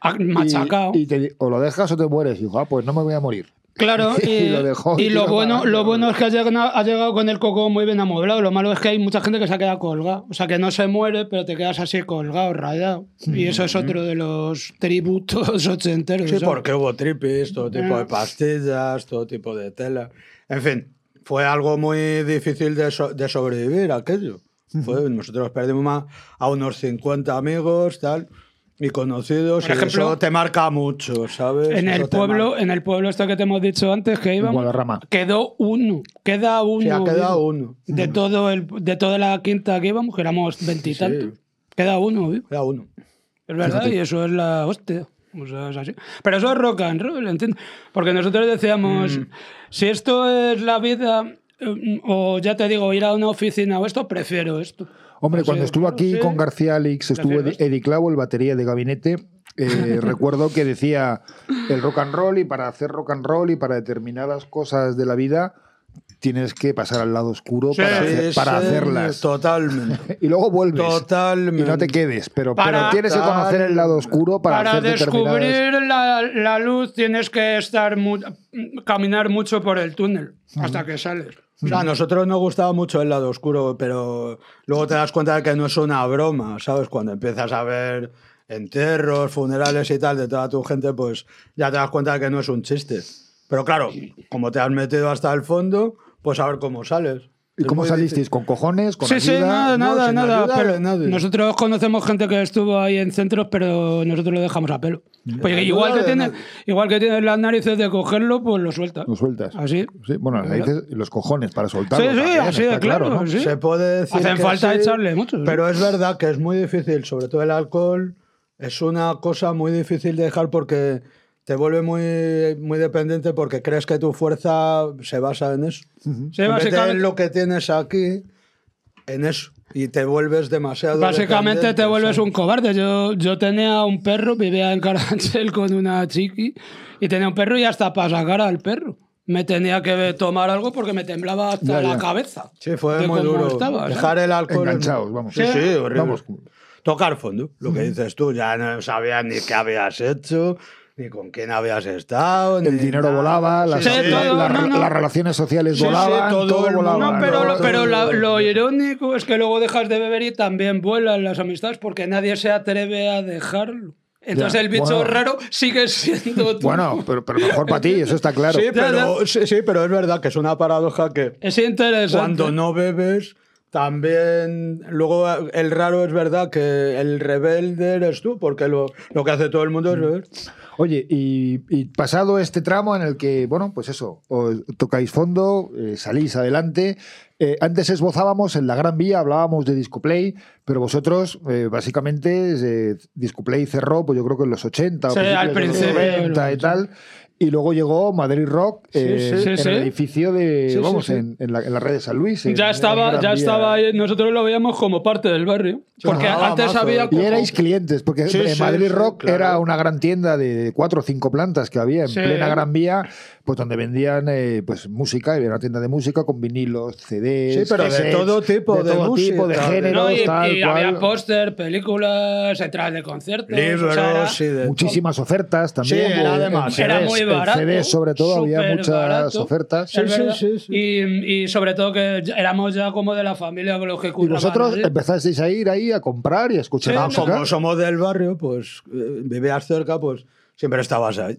Ah, y- Machacado. Y, te di- o lo dejas o te mueres. Y dijo, ah, pues no me voy a morir. Claro, y, Y lo dejó y lo bueno, lo bueno es que ha llegado, ha llegado con el coco muy bien amueblado. Lo malo es que hay mucha gente que se ha quedado colgado. O sea, que no se muere, pero te quedas así colgado, rayado. Y eso es otro de los tributos ochenteros. Sí, ¿sabes? porque hubo tripis, todo tipo de Ah. pastillas, todo tipo de tela. En fin, fue algo muy difícil de, so- de sobrevivir aquello. Fue, nosotros perdimos ma- a unos 50 amigos, tal, y conocidos, Por y ejemplo, eso te marca mucho, ¿sabes? En el Eso pueblo, en el pueblo este que te hemos dicho antes que íbamos, quedó uno, queda uno. Sí, ha quedado uno. De todo el, de toda la quinta que íbamos, que éramos veintitantos. Queda uno, vivo. Queda uno. Es verdad, y eso es la hostia. O sea, es así. Pero eso es rock and roll, ¿entiendes? Porque nosotros decíamos, Mm. si esto es la vida, eh, o ya te digo, ir a una oficina o esto, prefiero esto. Hombre, cuando estuvo aquí con García Alix, estuvo. Eddie Clavo, el batería de gabinete. eh, recuerdo que decía el rock and roll y para hacer rock and roll y para determinadas cosas de la vida tienes que pasar al lado oscuro para, Sí, hacer- para sí, hacerlas. Totalmente. Y luego vuelves. Totalmente. Y no te quedes. Pero, Para- pero tienes que conocer el lado oscuro para, Para hacer determinadas... descubrir la, la luz tienes que estar mu- caminar mucho por el túnel hasta que sales. O sea, a nosotros nos gustaba mucho el lado oscuro, pero luego te das cuenta de que no es una broma, ¿sabes? Cuando empiezas a ver enterros, funerales y tal de toda tu gente, pues ya te das cuenta de que no es un chiste. Pero claro, como te has metido hasta el fondo, pues a ver cómo sales. ¿Y cómo salisteis? ¿Con cojones? ¿Con Sí, sí, nada, no, nada, nada. ayuda pero nosotros conocemos gente que estuvo ahí en centros, pero nosotros lo dejamos a pelo. Ayuda igual que, igual tienes las narices de cogerlo, pues lo sueltas. Lo sueltas. Así. Sí, bueno, las raíces y los cojones para soltarlo. Sí, sí, también, así de claro. ¿no? sí. Se puede decir Hacen que falta sí, echarle mucho. sí. Pero es verdad que es muy difícil, sobre todo el alcohol, es una cosa muy difícil de dejar porque te vuelve muy, muy dependiente porque crees que tu fuerza se basa en eso. Sí, en vez de básicamente- en lo que tienes aquí, en eso. Y te vuelves demasiado Básicamente te vuelves ¿sabes? un cobarde. Yo, yo tenía un perro, vivía en Carabanchel con una chiqui y tenía un perro y hasta para sacar al perro. Me tenía que tomar algo porque me temblaba hasta Ya, la ya. cabeza. Sí, fue muy duro. estaba. Dejar el alcohol. Enganchados, vamos. Sí, sí, horrible. Vamos. Tocar fondo, lo que dices tú. Ya no sabías ni qué habías hecho, ni con quién habías estado. El dinero nada. volaba, las, Sí, todo, la- no, no. las relaciones sociales Sí, sí, volaban, todo todo, volaba. No, pero, ¿no? pero la- lo irónico es que luego dejas de beber y también vuelan las amistades porque nadie se atreve a dejarlo. Entonces Ya, el bicho bueno. raro sigue siendo tú. Bueno, pero, pero mejor para ti, eso está claro. Sí, Ya, pero, sí, sí, pero es verdad que es una paradoja que es interesante. cuando no bebes, también. Luego, el raro es verdad que el rebelde eres tú, porque lo, lo que hace todo el mundo es beber. Oye, y, y pasado este tramo en el que, bueno, pues eso, os tocáis fondo, eh, salís adelante. eh, antes esbozábamos en la Gran Vía, hablábamos de Discoplay, pero vosotros, eh, básicamente, Discoplay cerró, pues yo creo que en los 80, o Sí, al principio, 90 y tal. Y luego llegó Madrid Rock eh, sí, en sí. el edificio de, Sí, sí, vamos, sí. En, en la, en la red de San Luis. en- Ya estaba, ya estaba ahí, nosotros lo veíamos como parte del barrio. Porque Ah, antes mazo. había Y erais clientes, porque Sí, sí, Madrid sí, Rock claro. era una gran tienda de cuatro o cinco plantas que había en Sí. plena Gran Vía, pues donde vendían eh, pues música, y era una tienda de música con vinilos, CDs, Sí, pero de cassettes, todo tipo de todo música, tipo de de- géneros, No, y, tal y cual. había póster, películas, entradas de conciertos. Libros, o sea, era- sí, de Muchísimas ofertas también. Sí, era en- de en más. Era muy en barato. CDs sobre todo había muchas barato. ofertas. Sí, sí, sí, sí. Y, y sobre todo que ya- éramos ya como de la familia con los que Y curraban vosotros allí. empezasteis a ir ahí a comprar y a escuchar Sí, no, música. Como somos del barrio, pues eh, vivías cerca, pues siempre estabas ahí.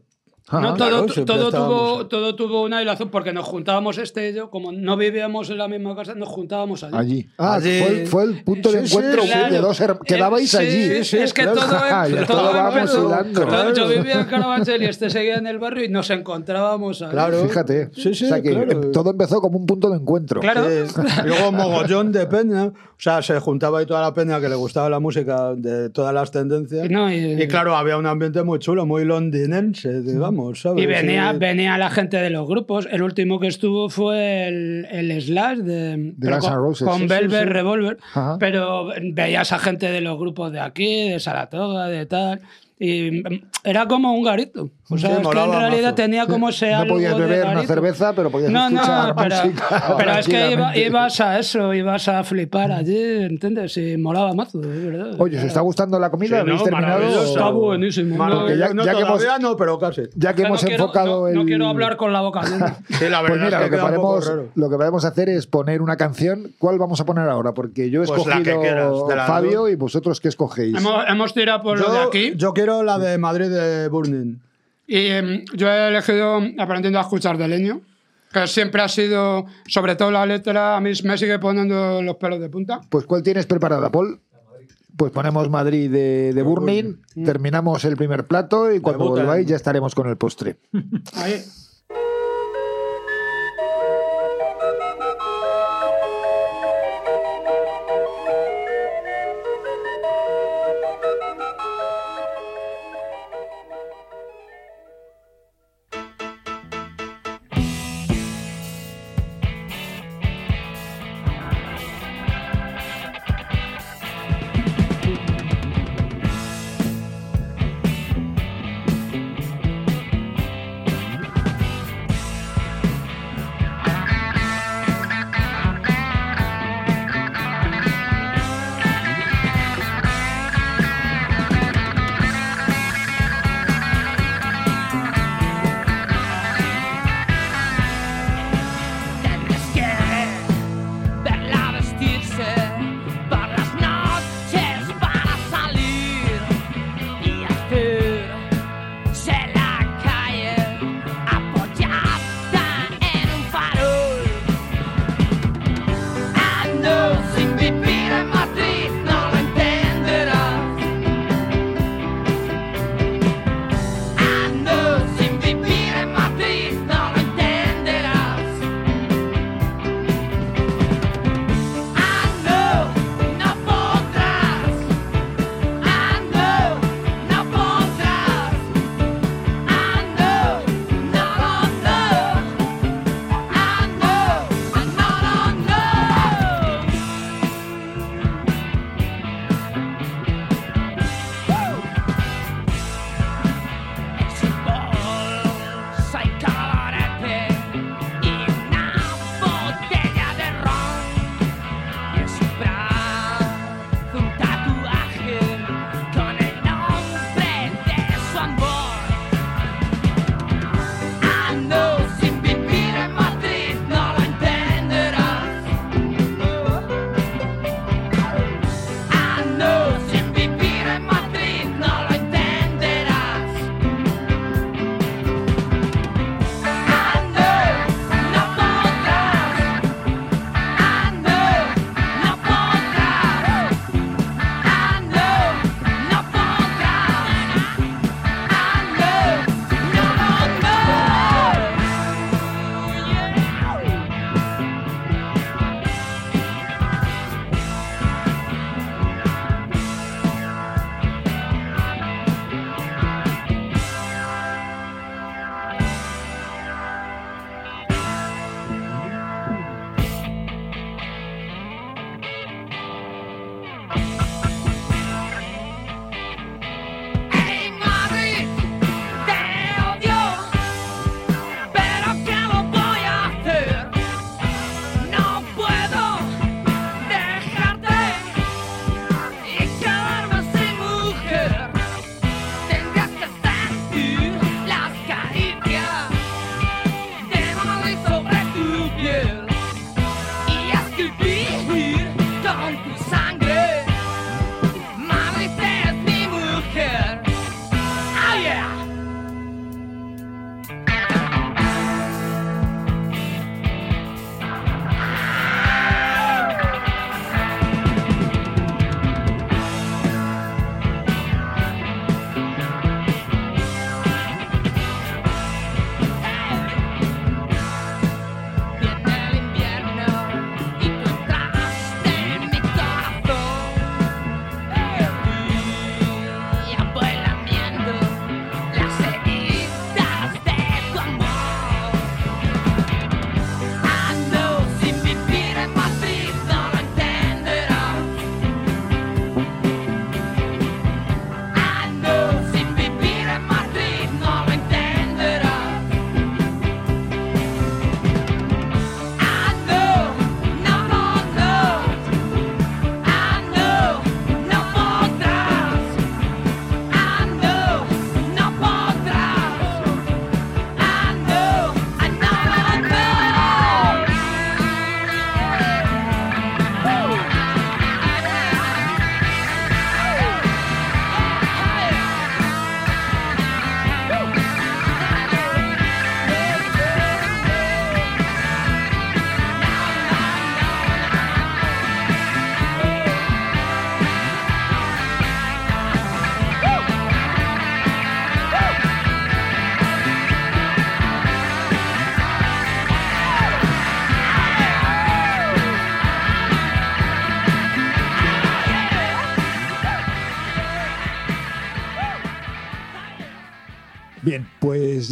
No, claro, todo, tuvo, todo tuvo una hilación porque nos juntábamos este y yo, como no vivíamos en la misma casa, nos juntábamos allí. Allí. Ah, Allí. Fue, el, fue el punto de Sí, sí, encuentro Claro. de dos her- Quedabais allí. sí, sí, es que claro. todo, Ah, todo todo vamos empezó- hilando. Claro, Yo vivía en Carabanchel y este seguía en el barrio y nos encontrábamos ahí. Claro. Fíjate. Sí, sí, o sea que claro. todo empezó como un punto de encuentro. Claro. Sí. Luego mogollón de peña. O sea, se juntaba ahí toda la peña que le gustaba la música de todas las tendencias. No, y- y, claro, había un ambiente muy chulo, muy londinense, digamos, ¿sabes? Y venía, Sí. venía la gente de los grupos. El último que estuvo fue el, el Slash de, con, Roses. con Sí, sí, Velvet sí. Revolver. Ajá. Pero veías a gente de los grupos de aquí, de Saratoga, de tal. Y era como un garito. O sea, es que en realidad mazo. tenía como ese No algo podías de beber una cerveza, pero podías no, escuchar no, pero, música pero es que iba- ibas a eso, ibas a flipar allí, ¿entiendes? Y molaba mazo, es verdad. Oye, ¿os está gustando la comida? Sí, ¿Habéis no, terminado? maravilloso. Está buenísimo. Porque ya- no ya que hemos- todavía no, pero casi. Ya que no hemos quiero- enfocado no, el... no quiero hablar con la boca. Sí, la Pues verdad mira, es lo que, podemos, raro. lo que podemos hacer es poner una canción. ¿Cuál vamos a poner ahora? Porque yo he Pues escogido quieras, Fabio y vosotros qué escogéis. hemos, hemos tirado por lo de aquí. yo quiero la de Madrid de Burning. Y em, yo he elegido Aprendiendo a escuchar de leño, que siempre ha sido, sobre todo la letra, a mí me sigue poniendo los pelos de punta. Pues ¿cuál tienes preparada, Paul? Pues ponemos Madrid de, de Burning, terminamos el primer plato y cuando volváis ya estaremos con el postre. Ahí.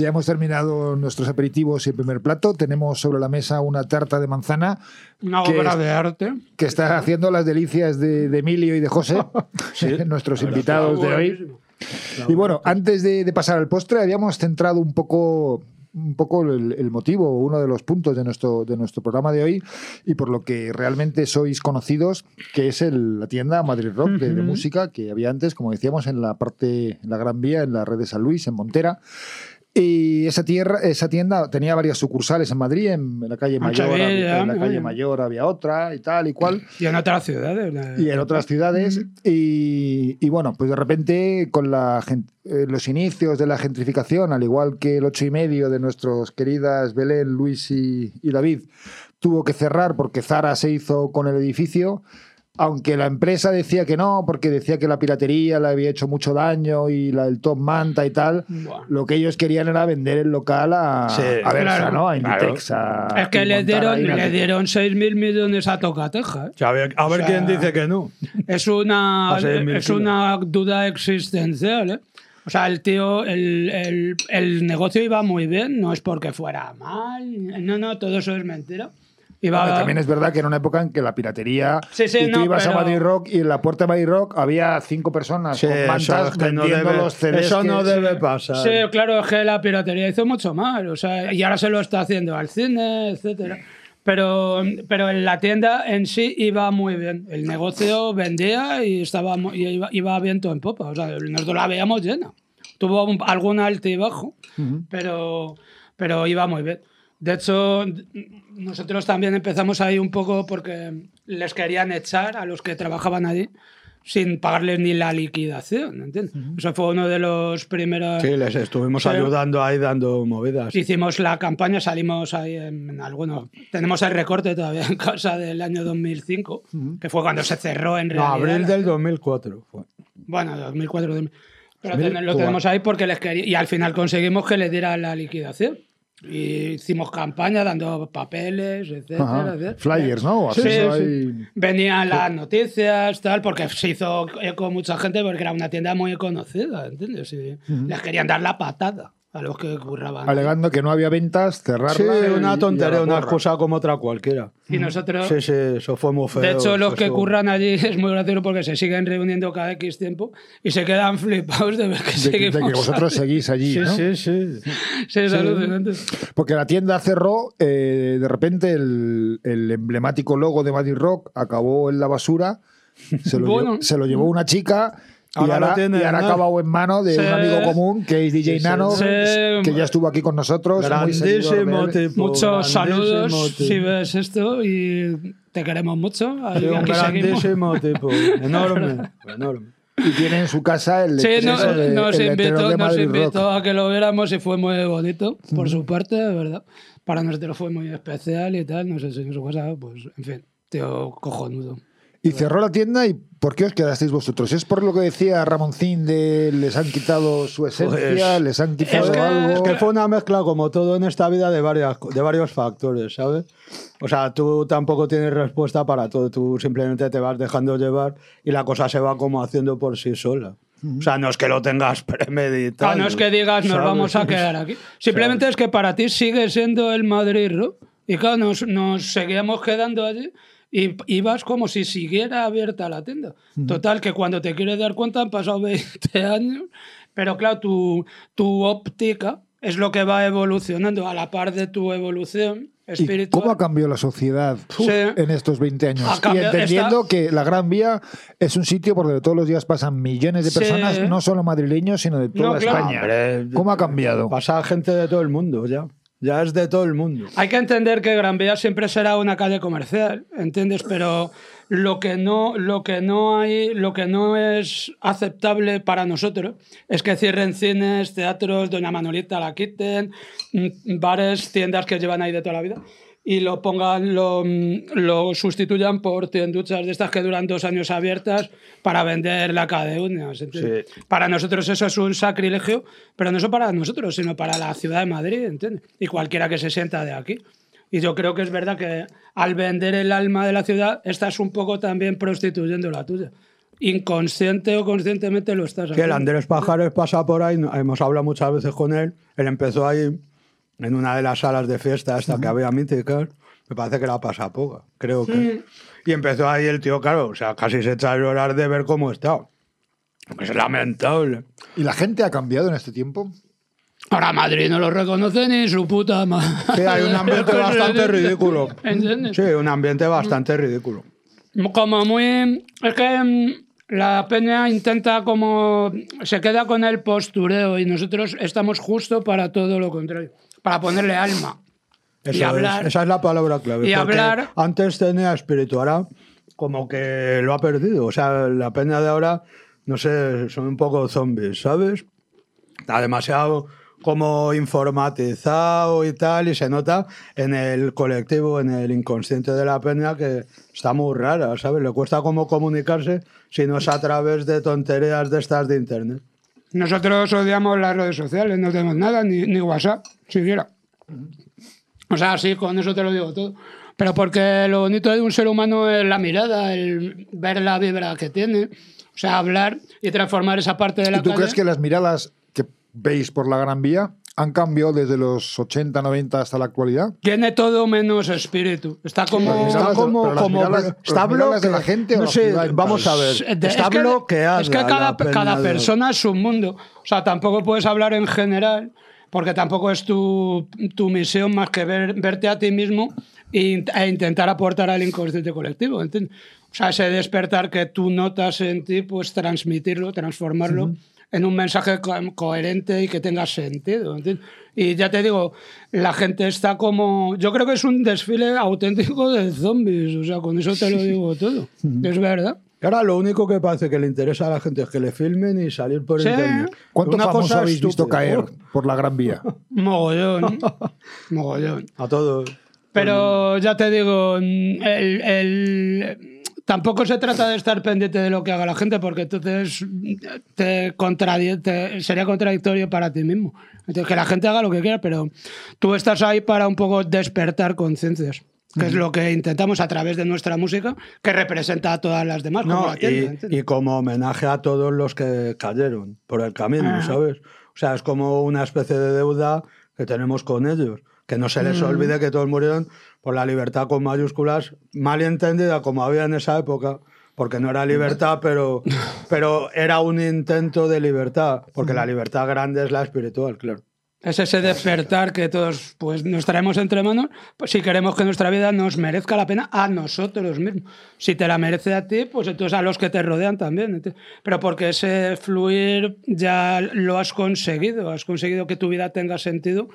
Ya hemos terminado nuestros aperitivos y el primer plato. Tenemos sobre la mesa una tarta de manzana Una que obra es- de arte. que está haciendo las delicias de, de Emilio y de José, nuestros invitados de hoy. Y bueno, antes de, de pasar al postre, habíamos centrado un poco un poco el, el motivo, uno de los puntos de nuestro, de nuestro programa de hoy y por lo que realmente sois conocidos, que es el- la tienda Madrid Rock de, de música que había antes, como decíamos, en la parte, en la Gran Vía, en la red de San Luis, en Montera. Y esa, tierra, esa tienda tenía varias sucursales en Madrid, en, la calle Mayor, Sevilla, había- en la calle. Mayor había otra y tal y cual Y en otras ciudades. la- y en otras ciudades. Y, y bueno, pues de repente con la eh, los inicios de la gentrificación, al igual que el ocho y medio de nuestros queridas Belén, Luis y, y David, tuvo que cerrar porque Zara se hizo con el edificio. Aunque la empresa decía que no, porque decía que la piratería le había hecho mucho daño y la, el top manta y tal, Buah. lo que ellos querían era vender el local a, Sí, a Versa, claro. ¿no? A Inditex. a- Es que y le montar dieron, le dieron 6.000 millones a Tocateja. ¿eh? A ver, a ver O sea, quién dice que no. Es una, mil es una duda existencial. ¿eh? O sea, el tío, el, el- el negocio iba muy bien, no es porque fuera mal, no, no, todo eso es mentira. Iba, También es verdad que era una época en que la piratería. Sí, sí, y tú no, ibas a Madrid Rock y en la puerta de Madrid Rock había cinco personas Sí, con eso, mantas es que no vendiendo debe, los CDs. eso que- no debe pasar. Sí, claro, es que la piratería hizo mucho mal, o sea, y ahora se lo está haciendo al cine, etcétera. Pero, pero en la tienda en sí iba muy bien. El negocio vendía y estaba y iba, iba viento en popa. O sea, nosotros la veíamos llena. Tuvo un- algún alto y bajo, pero, pero iba muy bien. De hecho, nosotros también empezamos ahí un poco porque les querían echar a los que trabajaban allí sin pagarles ni la liquidación, ¿entiendes? Eso fue uno de los primeros... Sí, les estuvimos ayudando ahí dando movidas. Hicimos la campaña, salimos ahí en, algunos. Tenemos el recorte todavía en casa del año 2005, que fue cuando se cerró en No, realidad. abril del 2004 fue. Bueno, 2004, 2000. Pero 2004. ten- lo tenemos ahí porque les quería. Y al final conseguimos que les dieran la liquidación. Y hicimos campaña dando papeles, etcétera. Etcétera. Flyers, ¿no? Sí, Venían las noticias, tal, porque se hizo eco mucha gente porque era una tienda muy conocida, ¿entiendes? Y les querían dar la patada a los que curraban. Alegando que no había ventas, cerrarla. Sí, una tontería, una excusa como otra cualquiera. Y nosotros. Sí, sí, eso fue muy feo. De hecho, los eso que estuvo- curran allí es muy gracioso porque se siguen reuniendo cada X tiempo y se quedan flipados de ver que De, seguimos. de que vosotros seguís allí, Sí, ¿no? sí, sí. Sí, es alucinante. Porque la tienda cerró, eh, de repente el, el emblemático logo de Madrid Rock acabó en la basura, se lo, Bueno. llevó, se lo llevó una chica y Ahora ahora, lo tiene, y ahora ¿no? acabado en mano de Sí. un amigo común que es DJ Sí. Nano, Sí. que ya estuvo aquí con nosotros. Grandísimo tipo. Muchos grandísimo saludos tipo. si ves esto y te queremos mucho. Sí, Aquí un seguimos. grandísimo tipo. Enorme, enorme. Y tiene en su casa el Sí, no- de, nos, el invitó, de nos invitó a que lo viéramos y fue muy bonito, por su parte, de verdad. Para nosotros fue muy especial y tal, nos enseñó su casa, pues, en fin, tío cojonudo. Y cerró la tienda y ¿por qué os quedasteis vosotros? ¿Es por lo que decía Ramoncín de les han quitado su esencia, Pues, les han quitado que- algo? Es que fue una mezcla, como todo en esta vida, de, varias, de varios factores, ¿sabes? O sea, tú tampoco tienes respuesta para todo, tú simplemente te vas dejando llevar y la cosa se va como haciendo por sí sola. O sea, no es que lo tengas premeditado. Ah, no es que digas nos ¿sabes? vamos a quedar aquí. Simplemente es que para ti sigue siendo el Madrid, ¿no? Y claro, nos, nos seguíamos quedando allí y ibas como si siguiera abierta la tienda. Total, que cuando te quieres dar cuenta han pasado 20 años, pero claro, tu, tu óptica es lo que va evolucionando a la par de tu evolución ¿Y espiritual. cómo ha cambiado la sociedad Sí. en estos 20 años? Ha cambiado- y entendiendo está- que la Gran Vía es un sitio por donde todos los días pasan millones de Sí. personas, no solo madrileños, sino de toda No, claro. España. Hombre, ¿Cómo ha cambiado? Pasa gente de todo el mundo ya. Ya es de todo el mundo. Hay que entender que Gran Vía siempre será una calle comercial, ¿entiendes? Pero lo que no, lo que no hay, lo que no es aceptable para nosotros es que cierren cines, teatros, Doña Manolita la quiten, mm, bares, tiendas que llevan ahí de toda la vida y lo pongan, lo, mm, lo sustituyan por tienduchas de estas que duran dos años abiertas para vender la de uñas. ¿entiendes? Para nosotros eso es un sacrilegio, pero no solo para nosotros, sino para la ciudad de Madrid, ¿entiendes? Y cualquiera que se sienta de aquí. Y yo creo que es verdad que al vender el alma de la ciudad, estás un poco también prostituyendo la tuya. inconsciente o conscientemente lo estás Que el haciendo. Andrés Pajares pasa por ahí, hemos hablado muchas veces con él. Él empezó ahí en una de las salas de fiesta esta que había míticas. Me parece que era Pasapoga, creo que. Y empezó ahí el tío, claro, o sea, casi se echa a llorar de ver cómo está. Es lamentable. ¿Y la gente ha cambiado en este tiempo? Ahora Madrid no lo reconoce ni su puta madre. Sí, hay un ambiente bastante ridículo. ¿Entiendes? Sí, un ambiente bastante ridículo. Como muy. Es que mm, la peña intenta como. Se queda con el postureo y nosotros estamos justo para todo lo contrario. Para ponerle alma. Eso Y es- hablar- esa es la palabra clave. y hablar- Antes tenía espíritu, ahora como que lo ha perdido. O sea, la peña de ahora, no sé, son un poco zombies, ¿sabes? Está demasiado como informatizado y tal, y se nota en el colectivo, en el inconsciente de la peña, que está muy rara, ¿sabes? Le cuesta como comunicarse si no es a través de tonterías de estas de internet. Nosotros odiamos las redes sociales, no tenemos nada, ni, ni WhatsApp, siquiera. O sea, sí, con eso te lo digo todo. Pero porque lo bonito de un ser humano es la mirada, el ver la vibra que tiene. O sea, hablar y transformar esa parte de la ¿Y tú calle. crees que las miradas que veis por la Gran Vía han cambiado desde los 80, 90 hasta la actualidad? Tiene todo menos espíritu. Está como... Está miradas- como, pero como miradas- está miradas de la gente o no sé, vamos a ver. De- está es que, bloqueada. Es que cada, cada persona es un mundo. O sea, tampoco puedes hablar en general, porque tampoco es tu, tu misión más que ver- verte a ti mismo e, e intentar aportar al inconsciente colectivo. ¿entiendes? O sea, ese despertar que tú notas en ti, pues transmitirlo, transformarlo. En un mensaje co- coherente y que tenga sentido. ¿entiendes? Y ya te digo, la gente está como... Yo creo que es un desfile auténtico de zombies, o sea, con eso te lo digo todo. Es verdad. Y Ahora lo único que parece que le interesa a la gente es que le filmen y salir por Sí. internet. ¿Cuántos Una famosos cosa habéis visto caer por la Gran Vía? Mogollón. Mogollón. A todos. Pero ya te digo, el, el- tampoco se trata de estar pendiente de lo que haga la gente, porque entonces te sería contradictorio para ti mismo. Entonces, que la gente haga lo que quiera, pero tú estás ahí para un poco despertar conciencias, que es lo que intentamos a través de nuestra música, que representa a todas las demás. como la tienda, y, y como homenaje a todos los que cayeron por el camino, Ajá. ¿sabes? O sea, es como una especie de deuda que tenemos con ellos. Que no se les olvide que todos murieron por la libertad con mayúsculas, mal entendida como había en esa época, porque no era libertad, pero, pero era un intento de libertad, porque la libertad grande es la espiritual, claro. Es ese despertar que todos pues, nos traemos entre manos, pues si queremos que nuestra vida nos merezca la pena a nosotros mismos. Si te la merece a ti, pues entonces a los que te rodean también. Pero porque ese fluir ya lo has conseguido, has conseguido que tu vida tenga sentido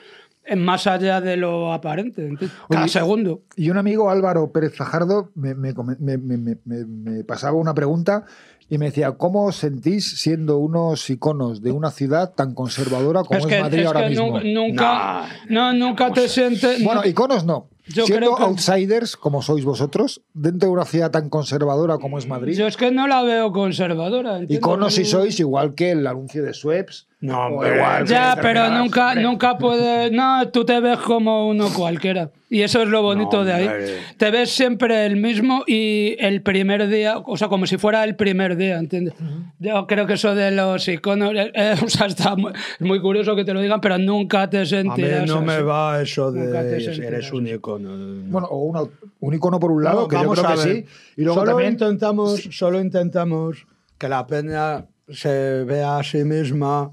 más allá de lo aparente. Cada Oye, segundo. Y un amigo, Álvaro Pérez Fajardo, me, me me- me- me- me- me pasaba una pregunta y me decía, ¿cómo os sentís siendo unos iconos de una ciudad tan conservadora como es, es que, Madrid es ahora que mismo? nu- nunca, no, nunca te sientes... Bueno, iconos no. Yo siendo creo que- outsiders, como sois vosotros, dentro de una ciudad tan conservadora como es Madrid, Yo es que no la veo conservadora. iconos si sois igual que el anuncio de Sweps. No, hombre. igual Ya, pero nunca, nunca puedes. No, tú te ves como uno cualquiera. Y eso es lo bonito No, de ahí. hombre. Te ves siempre el mismo y el primer día, o sea, como si fuera el primer día, ¿entiendes? Yo creo que eso de los iconos, eh, eh, o sea, está muy, es muy curioso que te lo digan, pero nunca te A mí sentirás. no me así. va eso de sentirás eres un así. icono. Bueno, o una- un icono por un lado, No, que yo vamos creo a que ver. sí. Y luego solo también. intentamos, solo intentamos que la peña se vea a sí misma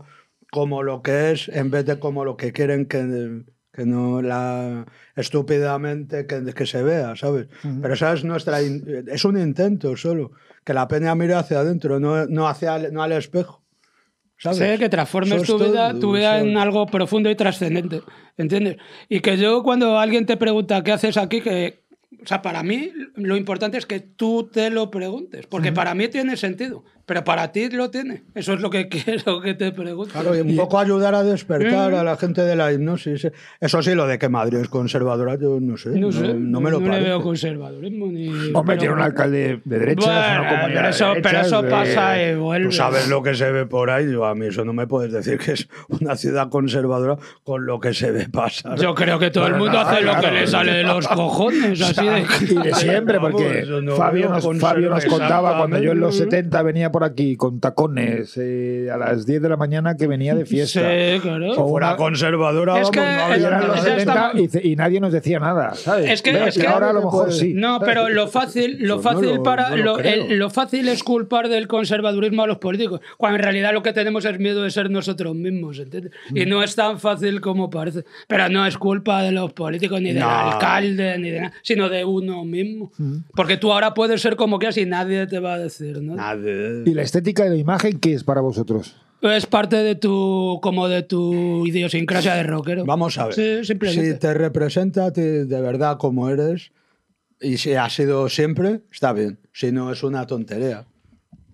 como lo que es en vez de como lo que quieren que, que no la estúpidamente que, que se vea, ¿sabes? Pero esa es nuestra es un intento solo que la peña mire hacia adentro, no, no hacia no al espejo. ¿Sabes? Sí, que transformes tu vida, tu vida en algo profundo y trascendente. ¿Entiendes? Y que yo, cuando alguien te pregunta qué haces aquí, que. O sea, para mí lo importante es que tú te lo preguntes, porque para mí tiene sentido. Pero para ti lo tiene. Eso es lo que quiero que te pregunte. Claro, y un poco ayudar a despertar a la gente de la hipnosis. Eso sí, lo de que Madrid es conservadora, yo no sé. no sé, no me lo le parece. veo conservadurismo ni. Hombre, pero- tiene un alcalde de derecha. Bueno, pero eso, pero eso pasa y vuelve. Tú sabes lo que se ve por ahí, yo a mí eso no me puedes decir que es una ciudad conservadora con lo que se ve pasar. Yo creo que todo el mundo hace lo que le sale de los cojones, así de. Y de siempre, porque no Fabio, nos, Fabio nos contaba cuando yo en los exactamente. 70 venía por aquí con tacones eh, a las 10 de la mañana que venía de fiesta. Sí, claro. Si fuera una- conservadora, Es vamos, que no Y habría eran los Ya 70 estamos- y, ce- y nadie nos decía nada, ¿sabes? Es que- es que- ahora a lo mejor sí. No, pero lo fácil, lo Pues no fácil lo- para no lo lo, creo. el- lo fácil es culpar del conservadurismo a los políticos, cuando en realidad lo que tenemos es miedo de ser nosotros mismos, ¿entiendes? Mm. Y no es tan fácil como parece. Pero no es culpa de los políticos ni del No. alcalde ni de nada, sino de uno mismo. Mm. Porque tú ahora puedes ser como quieras y nadie te va a decir, ¿no? Nadie. ¿Y la estética de la imagen qué es para vosotros? Es parte de tu como de tu idiosincrasia de rockero. Vamos a ver. Sí, simplemente. Si te representa de verdad como eres y si ha sido siempre, está bien. Si no, es una tontería.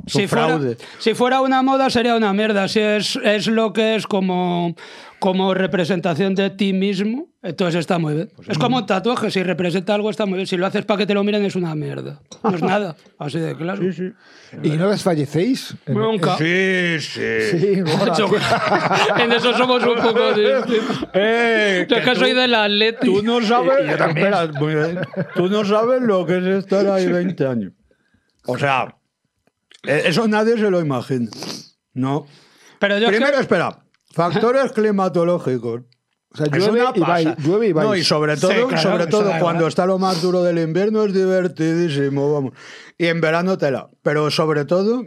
Si fuera, fraude. si fuera una moda sería una mierda. Si es, es lo que es como, como representación de ti mismo, entonces está muy bien. Pues es como un tatuaje, si representa algo está muy bien. Si lo haces para que te lo miren es una mierda. No es nada, así de claro. Sí, sí. ¿Y no desfallecéis? Nunca. Sí, sí. Sí, en eso somos un poco distintos. Eh, es que tú- soy del Atleti. Tú no sabes. Espera, muy bien. Tú no sabes lo que es estar ahí 20 años. O sea, eh, eso nadie se lo imagina. No. Pero yo que- Primero, espera. Factores climatológicos. o sea, llueve y, vais, llueve y vais. No, y sobre todo, Sí, claro, sobre todo cuando está lo más duro del invierno es divertidísimo, vamos. Y en verano tela. Pero sobre todo,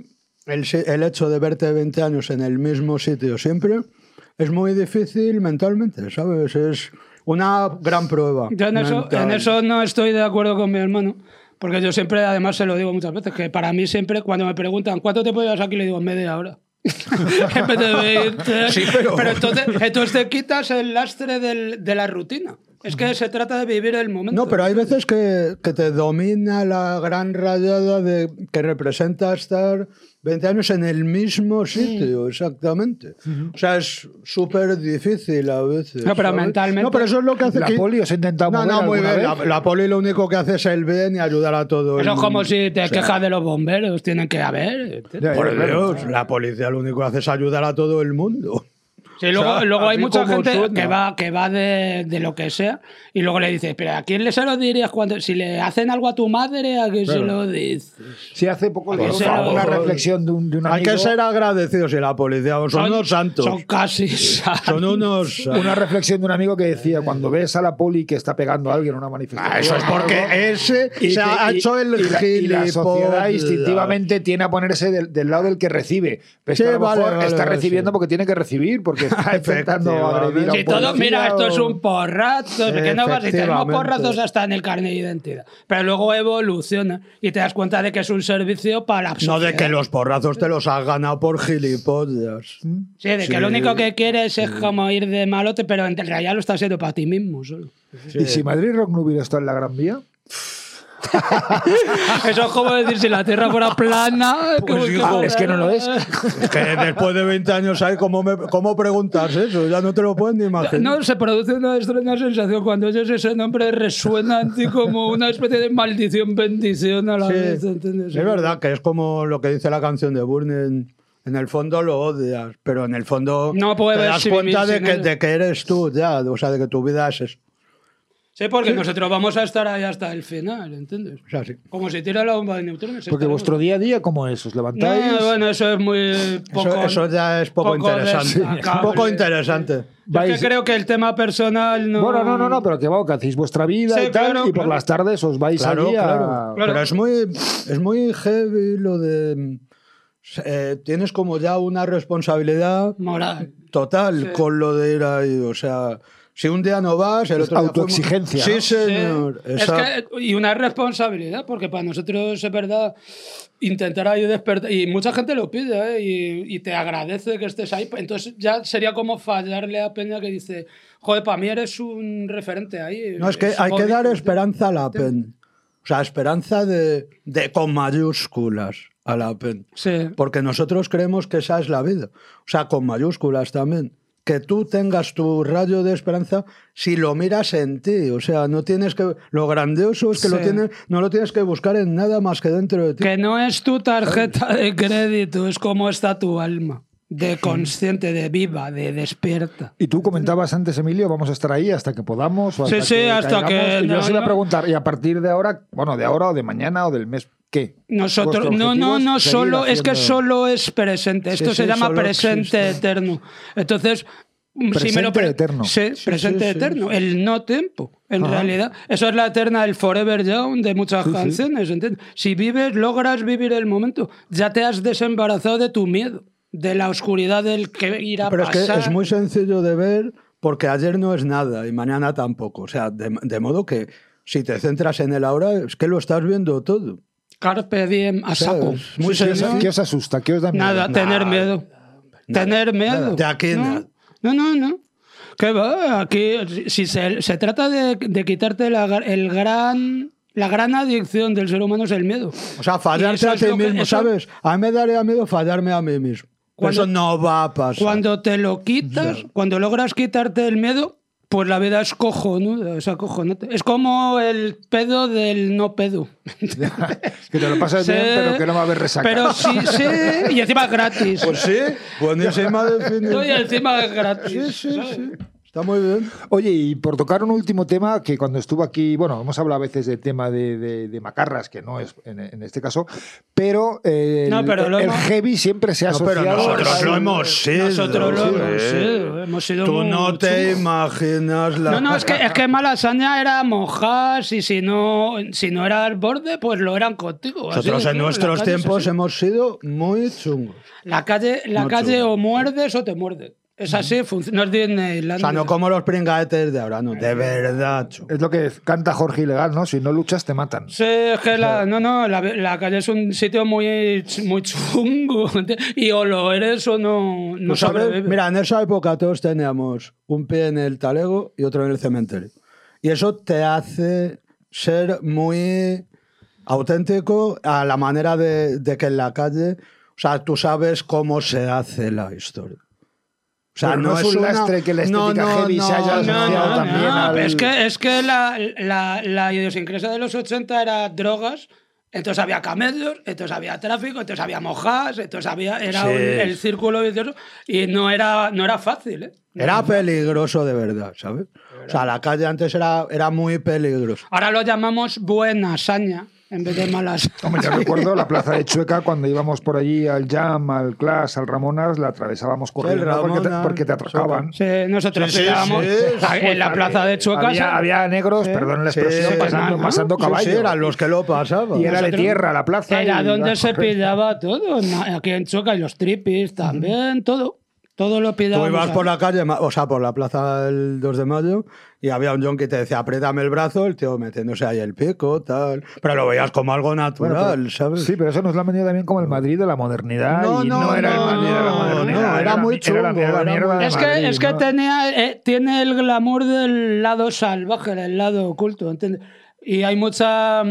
el, el hecho de verte 20 años en el mismo sitio siempre es muy difícil mentalmente, ¿sabes? Es una gran prueba. Yo en eso, en eso no estoy de acuerdo con mi hermano. Porque yo siempre, además, se lo digo muchas veces, que para mí siempre, cuando me preguntan cuánto tiempo llevas aquí, le digo media hora. en vez de 20. Sí, pero- entonces, entonces te quitas el lastre del- de la rutina. Es que se trata de vivir el momento. No, pero hay veces que, que te domina la gran rayada de que representa estar 20 años en el mismo sitio, exactamente. O sea, es súper difícil a veces. No, pero ¿sabes? mentalmente- No, pero eso es lo que hace ¿La que... poli os ha intentado No, no, muy bien. vez? La, la poli lo único que hace es el bien y ayudar a todo. Eso el es como si te O sea, quejas de los bomberos, tienen que haber. Por. Dios, la policía lo único que hace es ayudar a todo el mundo. Sí, luego, O sea, luego hay mucha gente suena. que va, que va de, de lo que sea y luego le dices, pero ¿a quién le se lo dirías cuando si le hacen algo a tu madre? ¿A quién se lo dices? Sí, hace poco Por una, favor. una reflexión de un, de un amigo. Hay que ser agradecidos y la policía son, unos santos. Son casi Son santos. unos... Una reflexión de un amigo que decía, cuando ves a la poli que está pegando a alguien en una manifestación... Ah, eso es porque algo, ese y se ha te- y- hecho el y la, y la sociedad gilipollas. instintivamente tiene a ponerse del, del lado del que recibe. Pero es Sí, que a lo vale, mejor vale, está vale, recibiendo sí. porque tiene que recibir, porque intentando agredir a un Si todo, policía mira, esto es un porrazo. ¿Qué no vas? Si tenemos porrazos hasta en el carnet de identidad. Pero luego evoluciona y te das cuenta de que es un servicio para la No de que los porrazos te los has ganado por gilipollas. Sí, de que Sí. lo único que quieres es como ir de malote, pero en realidad lo estás haciendo para ti mismo solo. ¿Y si Madrid Rock no hubiera estado en la Gran Vía? Eso es como decir si la tierra fuera plana. Pues, como hijo, es que no lo es. Es que después de 20 años hay cómo, me, cómo preguntas eso, ya no te lo puedes ni imaginar. No, se produce una extraña sensación cuando oyes ese nombre resuena en ti como una especie de maldición, bendición a la Sí, vez. ¿entiendes? es verdad que es como lo que dice la canción de Burning. En el fondo lo odias, pero en el fondo No te das cuenta de que, de que eres tú ya, o sea, de que tu vida es eso. Sí, porque nosotros vamos a estar ahí hasta el final, ¿entiendes? O sea, sí. Como si tira la bomba de neutrones. Porque estaremos. vuestro día a día, ¿cómo es? ¿Os levantáis? No, bueno, eso es muy poco. Eso, eso ya es poco, interesante. destacable. Poco interesante. Yo es Vais- que creo que el tema personal no. Bueno, no, no, no, pero que, bueno, que hacéis vuestra vida Sí, y tal, claro, y por claro. las tardes os vais Claro, allí a... claro. Claro. Pero es muy, es muy heavy lo de. eh, tienes como ya una responsabilidad Moral. total Sí. con lo de ir ahí. O sea, si un día no vas, el Es otro día autoexigencia, Sí, ¿no? señor. Sí. Es que, y una responsabilidad, porque para nosotros es verdad intentar ahí despertar. Y mucha gente lo pide, ¿eh? y, y te agradece que estés ahí. Entonces ya sería como fallarle a Peña que dice: Joder, para mí eres un referente ahí. No, es que hay que jodido". dar esperanza a la pen. O sea, esperanza de, de con mayúsculas. a la pena. Sí. Porque nosotros creemos que esa es la vida. O sea, con mayúsculas también. Que tú tengas tu rayo de esperanza si lo miras en ti. O sea, no tienes que. Lo grandioso es que lo tienes, no lo tienes que buscar en nada más que dentro de ti. Que no es tu tarjeta de crédito, es cómo está tu alma. De consciente, de viva, de despierta. Y tú comentabas antes, Emilio, vamos a estar ahí hasta que podamos. O Sí, hasta sí, que hasta caigamos. que Y yo os iba a preguntar, y a partir de ahora, bueno, de ahora o de mañana o del mes, ¿qué? Nosotros, no, no, no, solo, es que solo es presente. Esto Sí, se sí, llama presente existe. eterno. Entonces, si me lo pre- eterno. Sí, presente sí, eterno. El no tiempo, en Ajá. realidad. Eso es la eterna, el forever young de muchas canciones. ¿entiendes? Si vives, logras vivir el momento. Ya te has desembarazado de tu miedo, de la oscuridad del que irá a Pero es que pasar. es muy sencillo de ver porque ayer no es nada y mañana tampoco. O sea, de, de modo que si te centras en el ahora, es que lo estás viendo todo. Carpe diem a saco. Muy Sí, ¿Qué os, señor. qué os asusta? ¿Qué os da miedo? Nada, tener miedo. tener miedo. De aquí no, nada. no, no, no. ¿Qué va? Aquí, si se, se trata de, de quitarte la, el gran, la gran adicción del ser humano es el miedo. O sea, fallarte a ti que- mismo, eso- ¿sabes? A mí me daría miedo fallarme a mí mismo. Cuando- Eso no va a pasar. Cuando te lo quitas, cuando logras quitarte el miedo, pues la vida es cojonuda, es acojonante. Es como el pedo del no pedo. que te lo pasas Sí, bien, pero que no va a haber resaca. Pero sí, sí, y encima es gratis. Pues sí, buenísima definición. y encima es gratis. Sí, sí, ¿sabes? sí. Está muy bien. Oye, y por tocar un último tema, que cuando estuvo aquí, bueno, hemos hablado a veces del tema de, de- de macarras, que no es en, en este caso, pero, eh, No, pero el, lo el hemos- heavy siempre se ha No, pero asociado... nosotros al- lo hemos sido. Nosotros lo sí. hemos sido, hemos sido Tú no te chungos. imaginas la... No, no, es que, es que Malasaña era mojas y si no, si no era al borde, pues lo eran contigo. Nosotros en nuestros tiempos hemos sido muy chungos. La calle, la No calle o muerdes o te muerde. Es así, no es Disneyland. O sea, no como los pringaetes de ahora, no, de verdad. chungo. Es lo que canta Jorge Ilegal, ¿no? Si no luchas, te matan. Sí, es que la, no, no, la, la calle es un sitio muy, muy chungo. Y o lo eres o no, no sabes, sobrevives. mira, en esa época todos teníamos un pie en el talego y otro en el cementerio. Y eso te hace ser muy auténtico a la manera de, de que en la calle, o sea, tú sabes cómo se hace la historia. O sea, Pero no es un una- lastre que la estética heavy se haya No, asociado no, también no, al- es que, es que la, la, la idiosincrasia de los 80 era drogas, entonces había camellos, entonces había tráfico, entonces había mojas, entonces había, era Sí. un- el círculo vicioso y no era, no era fácil. ¿eh? Era peligroso de verdad, ¿sabes? O sea, la calle antes era, era muy peligroso. Ahora lo llamamos buena saña en vez de malas. Hombre, yo recuerdo la plaza de Chueca cuando íbamos por allí al Jam, al Clash, al Ramonas, la atravesábamos corriendo porque, te, porque te atracaban. Sí, nosotros Sí, sí, tirábamos sí, sí. en la plaza de Chueca. Había, había negros, perdón la Sí, expresión, pasando, ¿no? pasando Sí, caballo. sí, eran los que lo pasaban. Y era de tierra la plaza. Era donde se pillaba todo. Aquí en Chueca y los tripis también, todo. Todo lo pillábamos. Tú ibas por la calle, o sea, por la plaza del 2 de mayo, y había un yonki que te decía, apriétame el brazo, el tío metiéndose ahí el pico, tal. Pero lo veías como algo Bueno, natural, pero- ¿sabes? Sí, pero eso nos lo han vendido también como el Madrid de la modernidad. No, y no, no, era el no, Madrid de la modernidad. no, era muy Era la, chungo, Es que, Madrid, es que ¿no? tenía, eh, tiene el glamour del lado salvaje, del lado oculto, ¿entiendes? Y hay mucha.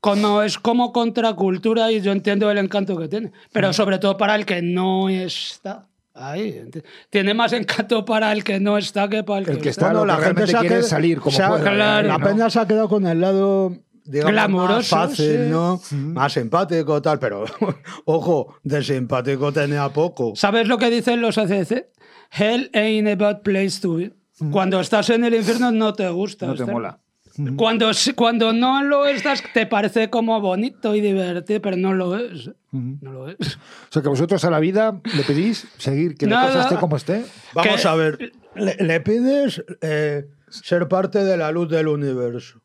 Como es como contracultura y yo entiendo el encanto que tiene. Pero sobre todo para el que no está ahí. Tiene más encanto para el que no está que para el, El que está Bueno, lo que realmente quiere salir como se claro, La ¿no? peña se ha quedado con el lado digamos, más fácil, sí. ¿no? Más simpático, tal, pero ojo, de simpático tenía poco. ¿Sabes lo que dicen los ACC? Hell ain't a bad place to be. Cuando estás en el infierno no te gusta. No te mola. Cuando, cuando no lo estás, te parece como bonito y divertido, pero no lo es. No lo es. O sea, que vosotros a la vida le pedís seguir, que la Nada. cosa esté como esté. Vamos a ver, le, le pides eh, ser parte de la luz del universo.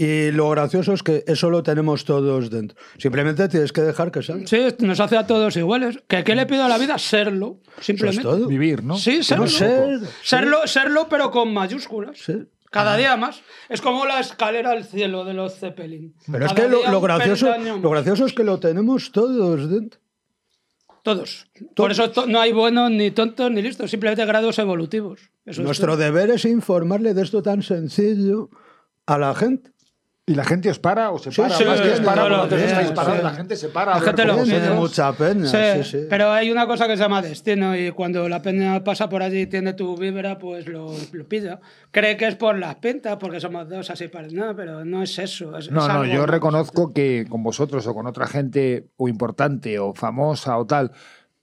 Y lo gracioso es que eso lo tenemos todos dentro. Simplemente tienes que dejar que salga. Sí, nos hace a todos iguales. ¿Que, ¿Qué le pido a la vida? Serlo, simplemente. todo. Vivir, ¿no? Sí, serlo. No ser, serlo, serlo, pero con mayúsculas. Sí. Cada día más. Es como la escalera al cielo de los Zeppelin. Pero es que lo, gracioso, peldaño lo gracioso es que lo tenemos todos dentro. Todos. Por eso to- no hay buenos, ni tontos, ni listos. Simplemente grados evolutivos. Eso Nuestro deber es informarle de esto tan sencillo a la gente. ¿Y la gente os para o se para? sí, Más que os sí, para, te días, estáis parados, sí. la gente se para. La gente lo Tiene mucha pena. Sí, Sí, sí. pero hay una cosa que se llama destino y cuando la peña pasa por allí y tiene tu vibra, pues lo, lo pilla. Cree que es por las pintas, porque somos dos así para nada, pero no es eso. es- No, es no, yo reconozco que con vosotros o con otra gente o importante o famosa o tal,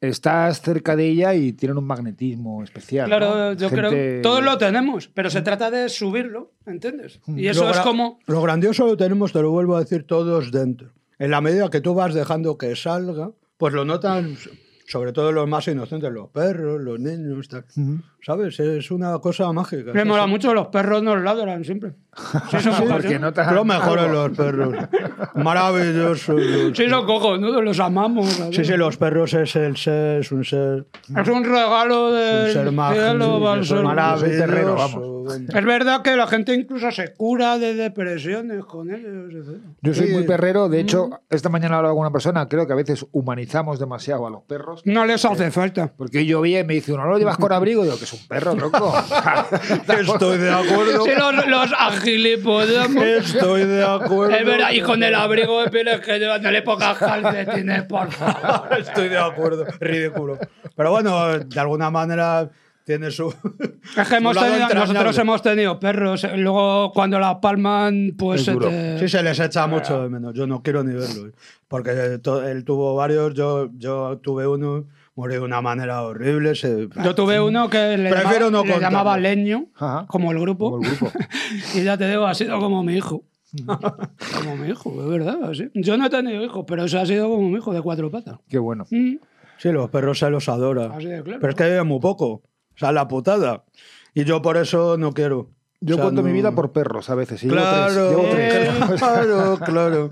estás cerca de ella y tienen un magnetismo especial. Claro, ¿no? yo Gente- creo todos lo tenemos, pero se trata de subirlo, ¿entiendes? Y eso Lo es como Lo grandioso lo tenemos, te lo vuelvo a decir, todos dentro. En la medida que tú vas dejando que salga, pues lo notan sobre todo los más inocentes, los perros, los niños, tal. ¿sabes? Es una cosa mágica. me mola mucho, los perros nos ladran siempre. Sí, son Sí, Porque cojonudos. notan Lo mejores algo. los perros. Maravillosos. los- Sí, son cojonudos, los amamos. ¿sabes? Sí, sí, los perros es el ser, es un ser, Es un regalo un del ser cielo, al sí, ser- maravilloso. terreno, vamos. Es verdad que la gente incluso se cura de depresiones con ellos. etc. Yo soy Sí. muy perrero, de hecho, esta mañana hablaba con una persona, creo que a veces humanizamos demasiado a los perros. No les hace falta. Porque yo vi y me dice, uno, ¿no lo llevas con abrigo? Digo, que es un perro, tronco. Estoy de acuerdo. Si los, los Estoy de acuerdo. Es verdad, y con el abrigo de pieles que llevan, no le pongas calcetines, por favor. Estoy de acuerdo. Ridículo. Pero bueno, de alguna manera tiene su. Es que hemos tenido- nosotros hemos tenido perros, eh, luego cuando la palman, pues Es se duro. te- Sí, se les echa mucho de menos. Yo no quiero ni verlo. Porque to- él tuvo varios, yo, yo tuve uno, murió de una manera horrible. se- Yo tuve uno que le, Prefiero llamaba, no le llamaba Leño, Ajá. como el grupo. Como el grupo. y ya te digo, ha sido como mi hijo. como mi hijo, es verdad. así. Yo no he tenido hijos, pero eso ha sido como mi hijo de cuatro patas. Qué bueno. Mm. Sí, los perros se los adora. Así de claro. Pero es que viven muy poco. O sea, la putada. Y yo por eso no quiero. Yo O sea, cuento mi no- vida por perros a veces. y llevo Claro, tres, llevo tres. claro, claro.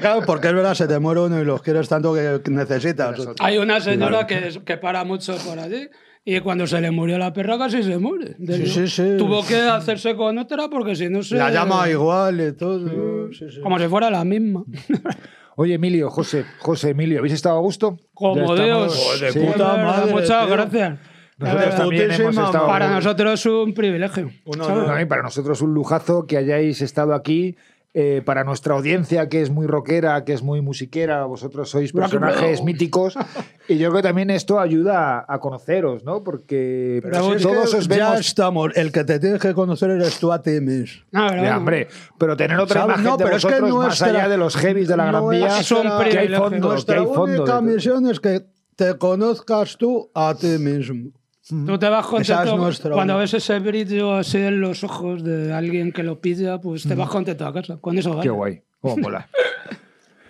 Claro, porque es verdad, se te muere uno y los quieres tanto que necesitas. Hay una señora que, que para mucho por allí y cuando se le murió la perra casi se muere. Sí, sí, sí. Tuvo que hacerse con otra porque si no se... La llama igual y todo. Sí, sí. Como si fuera la misma. Oye, Emilio, José, José, Emilio, ¿habéis estado a gusto? Como Dios. estamos- de sí. puta madre, Muchas tío. gracias. De Nosotros verdad. también hemos putísima estado... Para nosotros un privilegio. Uno ¿sabes? no. No, y para nosotros un lujazo que hayáis estado aquí. eh, para nuestra audiencia, que es muy rockera, que es muy musiquera, vosotros sois personajes míticos. Y yo creo que también esto ayuda a, conoceros, ¿no? Porque Pero si es todos os ya vemos. estamos. El que te tienes que conocer eres tú a ti mismo. Ya, bueno. hombre, pero tener otra ¿Sabes? imagen No, de pero es que vosotros más nuestra- allá de los heavies de la Gran Vía, nuestra- que hay fondo, que Nuestra hay fondo. única misión es que te conozcas tú a ti mismo. Tú te vas contento cuando ves ese brillo así en los ojos de alguien que lo pilla, pues te vas contento a casa. Con eso Qué vale. guay. Cómo mola.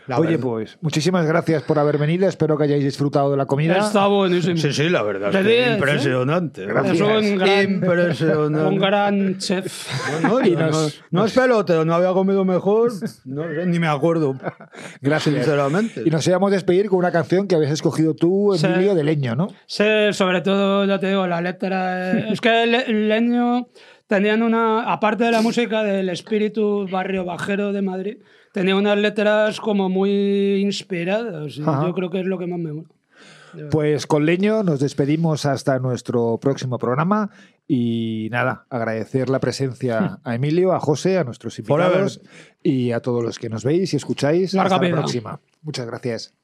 La Oye, verdad. pues, muchísimas gracias por haber venido. Espero que hayáis disfrutado de la comida. Está buenísimo. Sí, sí, la verdad. Es que ¿eh? impresionante. Gracias. Es un gran, Impresionante. un gran chef. No, no, Y no, nos- no, no es peloteo, no había comido mejor, no sé, ni me acuerdo. Gracias. Sinceramente. Y nos íbamos a despedir con una canción que habías escogido tú, Sí. Emilio, de Leño, ¿no? Sí, sobre todo, ya te digo, la letra. Es que Le- Leño tenían una. Aparte de la música del espíritu barrio bajero de Madrid, tenía unas letras como muy inspiradas. y yo creo que es lo que más me mola. Pues con Leño nos despedimos hasta nuestro próximo programa y nada, agradecer la presencia a Emilio, a José, a nuestros invitados y a todos los que nos veis y escucháis. Larga hasta la próxima. Muchas gracias.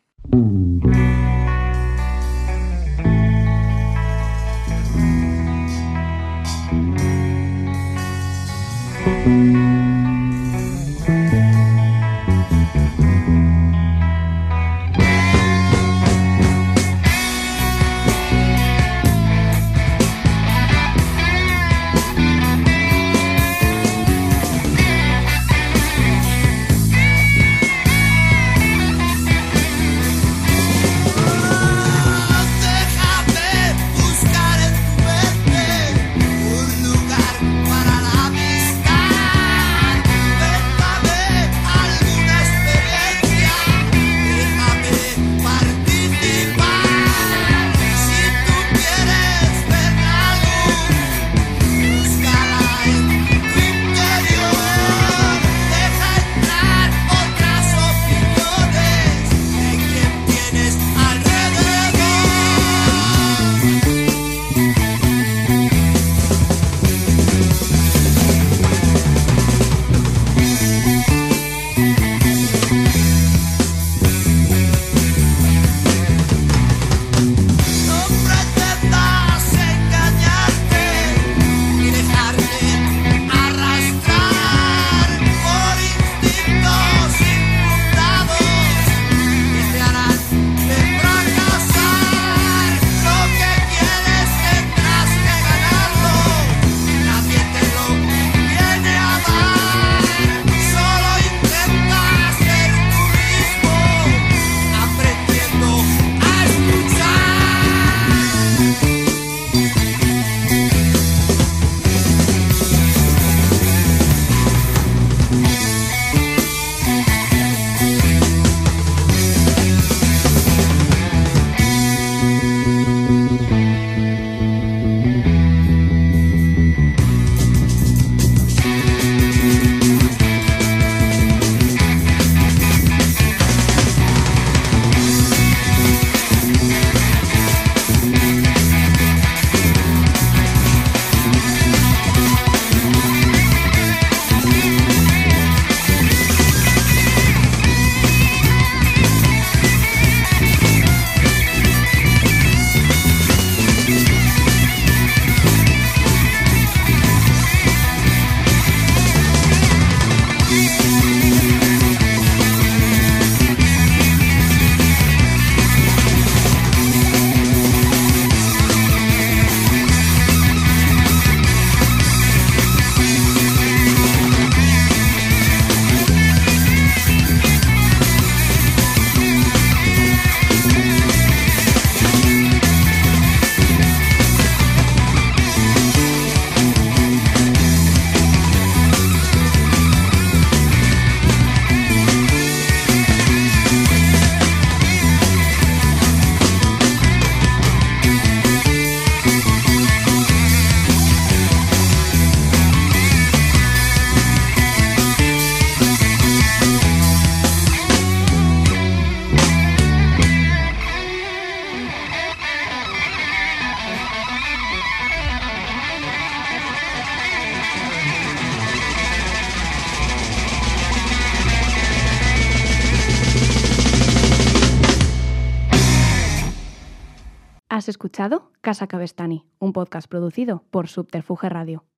Casa Cabestani, un podcast producido por Subterfuge Radio.